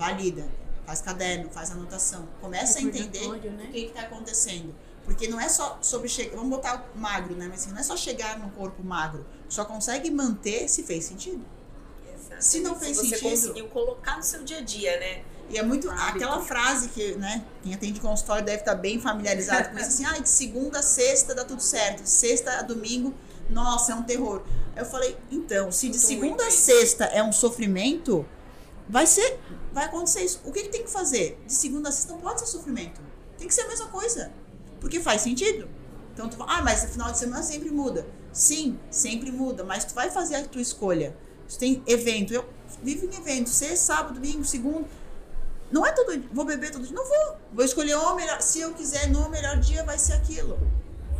Valida. Faz caderno, faz anotação. Começa a entender né? o que está acontecendo. Porque não é só sobre chegar. Vamos botar magro, né? Mas assim, não é só chegar no corpo magro. Só consegue manter se fez sentido. Exatamente. Se não fez você sentido- conseguiu colocar no seu dia a dia, né? E é muito Hábito. aquela frase que, né, quem atende consultório deve estar bem familiarizado com isso, assim, ah, de segunda a sexta dá tudo certo, sexta a domingo, nossa, é um terror. Aí eu falei, então, se de segunda a sexta é um sofrimento, vai ser, vai acontecer isso. O que, que tem que fazer? De segunda a sexta não pode ser sofrimento. Tem que ser a mesma coisa. Porque faz sentido. Então tu fala, ah, mas final de semana sempre muda. Sim, sempre muda, mas tu vai fazer a tua escolha. Tu tem evento. Eu vivo em evento, sexta, sábado, domingo, segundo. Não é todo. Vou beber todo dia? Não vou. Vou escolher o melhor. Se eu quiser, no melhor dia vai ser aquilo.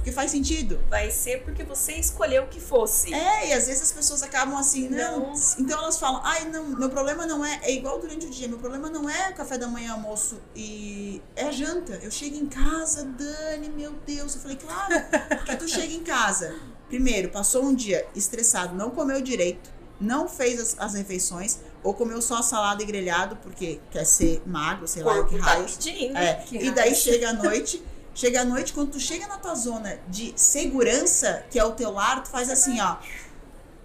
Porque faz sentido. Vai ser porque você escolheu que fosse. É, e às vezes as pessoas acabam assim, não. Não. Então elas falam, ai, não, meu problema não é. É igual durante o dia, meu problema não é café da manhã, almoço e. É a janta. Eu chego em casa, Dani, meu Deus. Eu falei, claro, porque tu chega em casa. Primeiro, passou um dia estressado, não comeu direito, não fez as, as refeições, ou comeu só salada e grelhado, porque quer ser magro, sei lá, o que corpo tá pedindo. É, Que e daí chega a noite, chega a noite, quando tu chega na tua zona de segurança, que é o teu lar, tu faz assim, ó.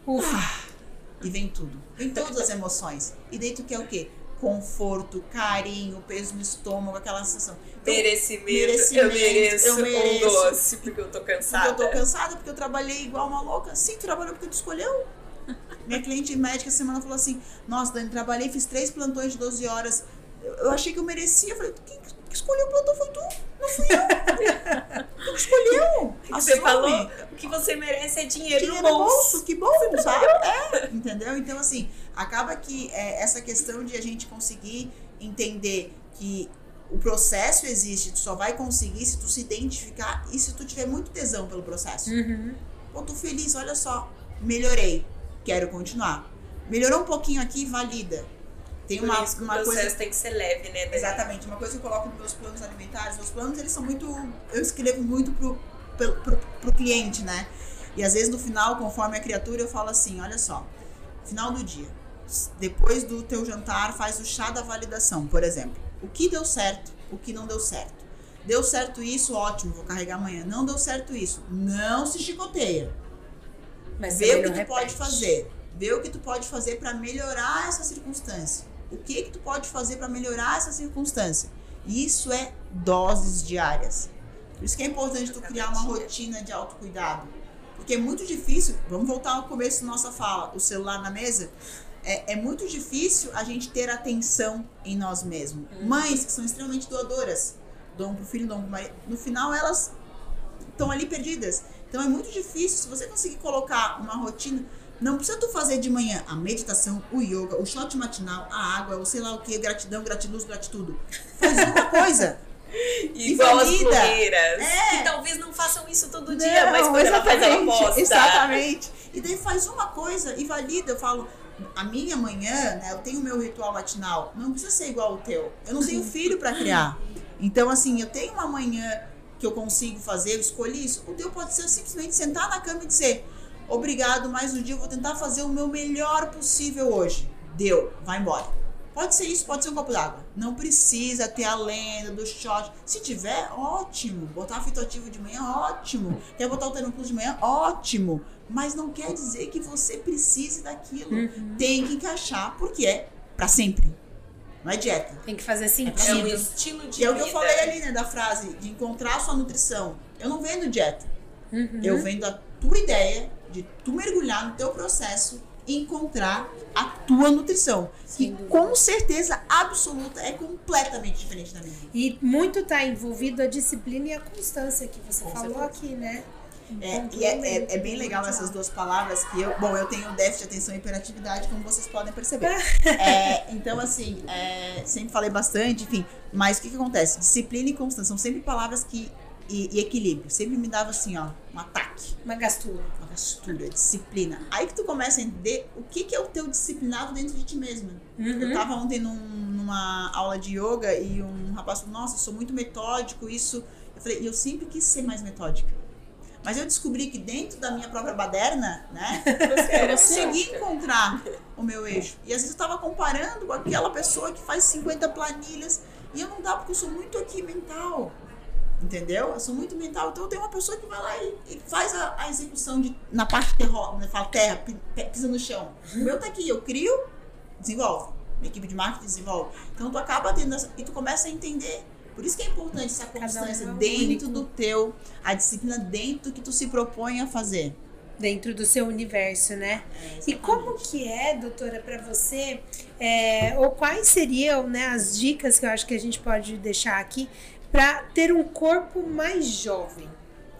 Ufa. E vem tudo. Vem todas as emoções. E daí tu quer o quê? Conforto, carinho, peso no estômago, aquela sensação. Então, Merecimento. merecimento, Eu mereço eu mereço. um doce porque eu tô porque cansada. eu tô cansada, porque eu trabalhei igual uma louca. Sim, tu trabalhou porque tu escolheu. Minha cliente médica semana falou assim: Nossa, Dani, trabalhei, fiz três plantões de 12 horas. Eu, eu achei que eu merecia. Eu falei: Quem que escolheu o plantão foi tu, não fui eu. tu que escolheu. Que você falou, o que você merece é dinheiro, Dinheiro no no bolso. bolso, que bom, sabe? É, entendeu? Então, assim, acaba que é, essa questão de a gente conseguir entender que o processo existe, tu só vai conseguir se tu se identificar e se tu tiver muito tesão pelo processo. Uhum. Pô, tô feliz, olha só, melhorei, quero continuar. Melhorou um pouquinho aqui, valida. Tem Por uma, isso uma o processo coisa tem que ser leve, né? Dani? Exatamente. Uma coisa que eu coloco nos meus planos alimentares, meus planos eles são muito. Eu escrevo muito pro, pro, pro, pro cliente, né? E às vezes no final, conforme a criatura, eu falo assim: olha só, final do dia, depois do teu jantar, faz o chá da validação, por exemplo. O que deu certo, o que não deu certo. Deu certo isso, ótimo, vou carregar amanhã. Não deu certo isso, não se chicoteia. Mas Vê o que tu repete. pode fazer. Vê o que tu pode fazer para melhorar essa circunstância. O que que tu pode fazer para melhorar essa circunstância? Isso é doses diárias. Por isso que é importante tu criar uma rotina de autocuidado. Porque é muito difícil, vamos voltar ao começo da nossa fala, o celular na mesa. É, é muito difícil a gente ter atenção em nós mesmos. Mães que são extremamente doadoras, dão pro filho, dão pro marido. No final, elas estão ali perdidas. Então é muito difícil, se você conseguir colocar uma rotina, não precisa tu fazer de manhã a meditação, o yoga, o shot matinal, a água, o sei lá o que, gratidão, gratiluz, gratitudo. Faz uma coisa. *laughs* Igual as blogueiras. É. Que talvez não façam isso todo dia, mas Não, quando ela faz, ela posta. Exatamente. E daí faz uma coisa e valida. Eu falo, a minha manhã, né, eu tenho o meu ritual matinal, não precisa ser igual ao teu. Eu não tenho filho para criar. Então, assim, eu tenho uma manhã que eu consigo fazer, eu escolhi isso. O teu pode ser simplesmente sentar na cama e dizer: Obrigado, mais um dia eu vou tentar fazer o meu melhor possível hoje. Deu, vai embora. Pode ser isso, pode ser um copo d'água. Não precisa ter a lenda do shot. Se tiver, ótimo. Botar fitoativo de manhã, ótimo. Quer botar o Termoclus de manhã, ótimo. Mas não quer dizer que você precise daquilo. Tem que encaixar, porque é pra sempre. Não é dieta. Tem que fazer É um sentido. estilo de E é o que eu falei ali, né, da frase de encontrar a sua nutrição. Eu não vendo dieta. Uhum. Eu vendo a tua ideia de tu mergulhar no teu processo e encontrar a tua nutrição. Sem que dúvida. com certeza absoluta é completamente diferente da minha. E muito está envolvido a disciplina e a constância que você Com falou certeza. aqui, né? É, e é, é, é bem legal essas duas palavras que eu. Bom, eu tenho déficit de atenção e hiperatividade, como vocês podem perceber. *laughs* É, então, assim, é, sempre falei bastante, enfim. Mas o que, que acontece? Disciplina e constância são sempre palavras que. E, e equilíbrio. Sempre me dava assim, ó, um ataque. Uma gastura. Uma gastura, disciplina. Aí que tu começa a entender o que, que é o teu disciplinado dentro de ti mesma. Eu Uhum. tava ontem num- numa aula de yoga e um rapaz falou, nossa, eu sou muito metódico, isso. Eu falei, e eu sempre quis ser mais metódica. Mas eu descobri que dentro da minha própria baderna, né, *laughs* eu consegui encontrar o meu eixo. E às vezes eu tava comparando com aquela pessoa que faz 50 planilhas e eu não dá porque eu sou muito aqui mental. Entendeu? Eu sou muito mental. Então tem uma pessoa que vai lá e, e faz a, a, execução de, na parte terra, né? Fala terra, pisa no chão. O meu tá aqui, eu crio, desenvolve. Minha equipe de marketing desenvolve. Então tu acaba tendo essa, e tu começa a entender. Por isso que é importante essa constância um dentro único. do teu, a disciplina dentro do que tu se propõe a fazer dentro do seu universo, né? É, e como que é, doutora, para você, é, ou quais seriam né, as dicas que eu acho que a gente pode deixar aqui para ter um corpo mais jovem?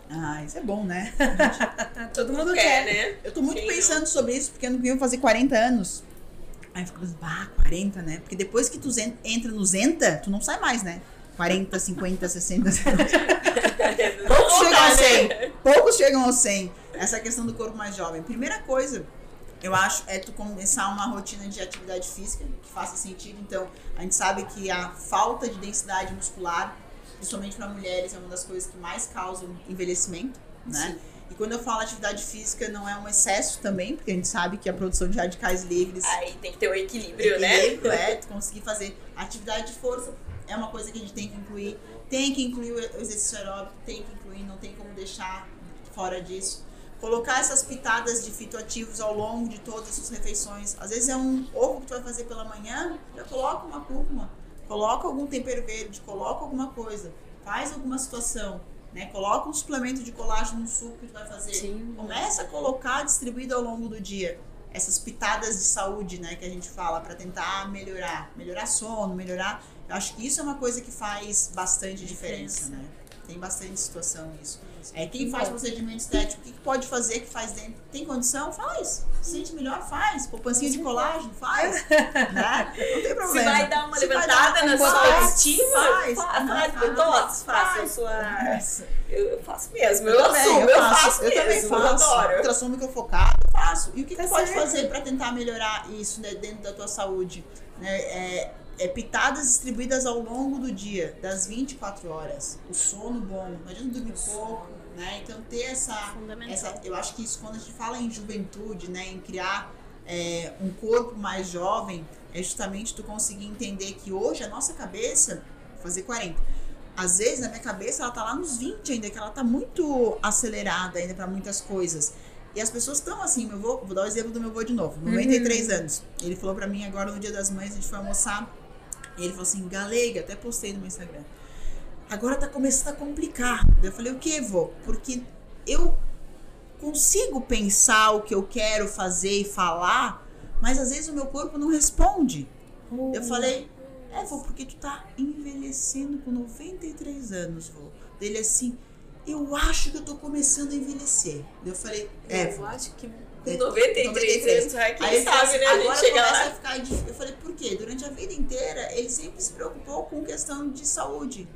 Ah, isso é bom, né? *laughs* Todo mundo quer, quer, né? Eu tô muito Quem pensando não? sobre isso, porque ano que vem eu fazer 40 anos. Aí eu fico pensando, ah, 40, né? Porque depois que tu entra no Zenta, tu não sai mais, né? 40, 50, 60, 70. Poucos chegam ao 100. Poucos chegam ao 100 essa questão do corpo mais jovem. Primeira coisa, eu acho, é tu começar uma rotina de atividade física que faça sentido. Então, a gente sabe que a falta de densidade muscular, principalmente para mulheres, é uma das coisas que mais causam envelhecimento, né? Sim. E quando eu falo atividade física, não é um excesso também, porque a gente sabe que a produção de radicais livres. Aí tem que ter o um equilíbrio, né? equilíbrio, né? É, conseguir fazer atividade de força é uma coisa que a gente tem que incluir. Tem que incluir o exercício aeróbico, tem que incluir, não tem como deixar fora disso. Colocar essas pitadas de fitoativos ao longo de todas as suas refeições. Às vezes é um ovo que tu vai fazer pela manhã, já coloca uma cúrcuma, coloca algum tempero verde, coloca alguma coisa, faz alguma situação, né? Coloca um suplemento de colágeno no suco que tu vai fazer. Sim. Começa a colocar distribuído ao longo do dia essas pitadas de saúde, né, que a gente fala para tentar melhorar, melhorar sono, melhorar. Eu acho que isso é uma coisa que faz bastante diferença, né? Tem bastante situação isso. É, quem faz procedimento estético, o que, pode fazer que faz dentro? Tem condição? Faz. Se sente melhor? Faz. Poupancinha de colágeno? Faz. *laughs* né? Não tem problema. Se vai dar uma Se levantada na sua autoestima, faz. Faz. Faz. Faça sua... Eu faço mesmo. Eu, eu também, assumo. Eu, faço, faço eu mesmo. também faço. Eu Ultrassom microfocado, faço. E o que, tá que pode fazer para tentar melhorar isso né, dentro da tua saúde? Né? É, é, pitadas distribuídas ao longo do dia, das 24 horas. O sono bom, não adianta dormir pouco, né? Então ter essa, essa. Eu acho que isso quando a gente fala em juventude, né? Em criar é, um corpo mais jovem, é justamente tu conseguir entender que hoje a nossa cabeça, fazer 40. Às vezes na minha cabeça ela tá lá nos 20 ainda, que ela tá muito acelerada ainda para muitas coisas. E as pessoas estão assim, meu avô, vou dar o exemplo do meu avô de novo, 93 uhum. anos. Ele falou para mim agora no dia das mães, a gente foi almoçar e ele falou assim, galega, até postei no meu Instagram. Agora tá começando a complicar. Eu falei, o que, vô? Porque eu consigo pensar o que eu quero fazer e falar, mas às vezes o meu corpo não responde. Eu falei, é, vô, porque tu tá envelhecendo com 93 anos, vô. Dele assim, eu acho que eu tô começando a envelhecer. Eu falei, é, eu acho que com 93, 93 anos, é, quem aí, sabe, né? Agora começa lá. a ficar. Eu falei, por quê? Durante a vida inteira, ele sempre se preocupou com questão de saúde.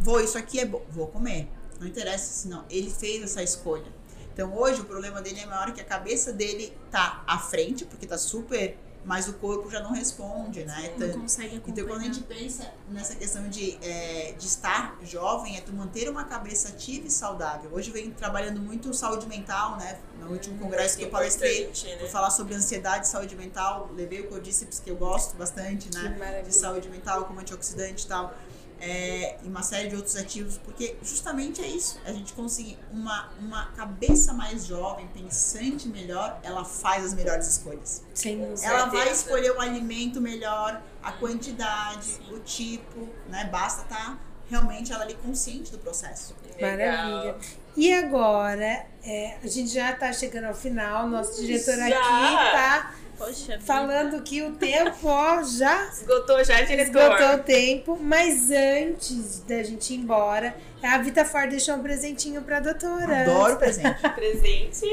Vou, isso aqui é bom, vou comer. Não interessa se não. Ele fez essa escolha. Então hoje o problema dele é maior que a cabeça dele tá à frente, porque tá super mas o corpo já não responde, né? Não então, consegue acompanhar. Então, quando a gente pensa nessa questão de, é, de estar jovem, é tu manter uma cabeça ativa e saudável. Hoje venho trabalhando muito saúde mental, né? No último hum, congresso que eu palestrei, né? falar sobre ansiedade e saúde mental, levei o codíceps, que eu gosto bastante, né? De saúde mental, como antioxidante e tal é, e uma série de outros ativos, porque justamente é isso, a gente conseguir uma, uma cabeça mais jovem, pensante melhor, ela faz as melhores escolhas. Sim, ela vai escolher o alimento melhor, a quantidade, Sim. o tipo, né? Basta estar tá realmente ela ali consciente do processo. Maravilha. E agora, é, a gente já está chegando ao final, nosso diretor já. aqui está Poxa falando vida. que o tempo ó, já esgotou já, diretor. Esgotou o tempo, mas antes da gente ir embora, a Vita Ford deixou um presentinho pra doutora. Adoro presente. *laughs* presente.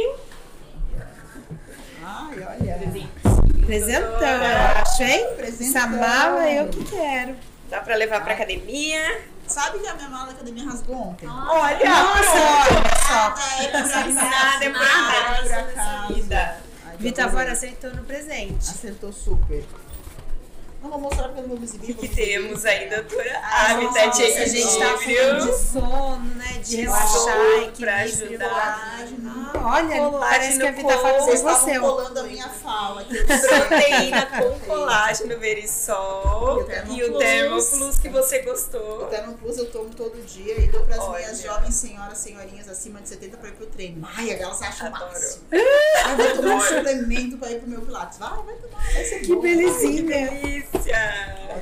Ai, olha. Presente. Presentão, eu acho, hein? Presentão. Essa mala eu que quero. Dá pra levar pra academia. Sabe que a minha mala da academia rasgou ontem? Olha! Nossa, olha só. É, é pra nada, é por acaso. Vita Fora acertou no presente. Acertou super. Não vou mostrar porque eu não. O que temos aí, doutora? Ah, Habitat A gente tá falando de sono, né? De relaxar, pra ajudar. Ah, olha, parece que a Vita Fora fez você. colando a minha fala. *laughs* Proteína com *laughs* colágeno verisol e o Dermoplus que você gostou. O Dermoplus eu tomo todo dia e dou para as minhas jovens senhoras, senhorinhas acima de 70 para ir pro treino. Maia, elas acham Adoro. máximo. *laughs* Eu vou tomar um suplemento para ir pro meu pilates. Vai, vai tomar, vai ser Que belezinha. Que delícia.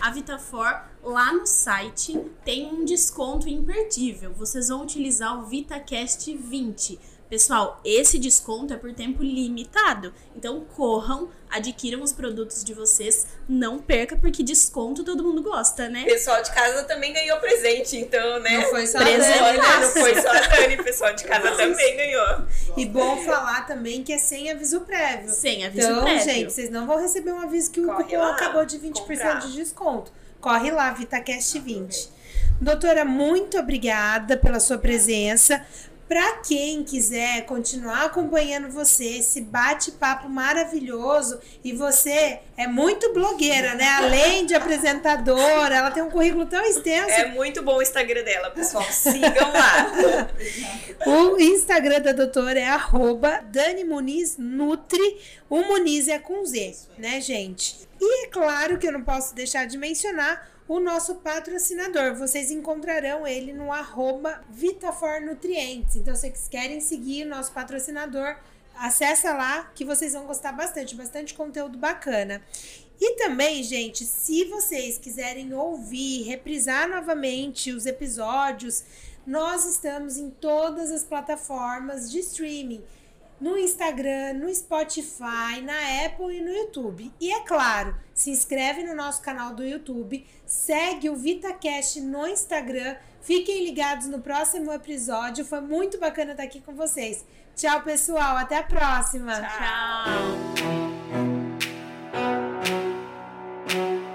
A Vitafor lá no site tem um desconto imperdível. Vocês vão utilizar o VitaCast 20 Pessoal, esse desconto é por tempo limitado. Então corram, adquiram os produtos de vocês, não perca, porque desconto todo mundo gosta, né? Pessoal de casa também ganhou presente, então, né? Não foi só a Dani, não foi só a Dani, pessoal de casa também ganhou. E bom falar também que é sem aviso prévio. Sem aviso então, prévio. Então, gente, vocês não vão receber um aviso que o Corre cupom lá, acabou de 20% comprar. de desconto. Corre lá, VitaCast 20. Doutora, muito obrigada pela sua presença. Para quem quiser continuar acompanhando você, esse bate-papo maravilhoso, e você é muito blogueira, né? Além de apresentadora, ela tem um currículo tão extenso. É muito bom o Instagram dela, pessoal. Sigam lá. *laughs* o Instagram da doutora é arroba Dani Muniz Nutri. O Muniz é com Z, né, gente? E é claro que eu não posso deixar de mencionar o nosso patrocinador. Vocês encontrarão ele no arroba Vitafor Nutrientes. Então, se vocês querem seguir o nosso patrocinador, acessa lá que vocês vão gostar bastante, bastante conteúdo bacana. E também, gente, se vocês quiserem ouvir, reprisar novamente os episódios, nós estamos em todas as plataformas de streaming no Instagram, no Spotify, na Apple e no YouTube. E é claro, se inscreve no nosso canal do YouTube, segue o VitaCast no Instagram. Fiquem ligados no próximo episódio. Foi muito bacana estar aqui com vocês. Tchau, pessoal. Até a próxima. Tchau. Tchau.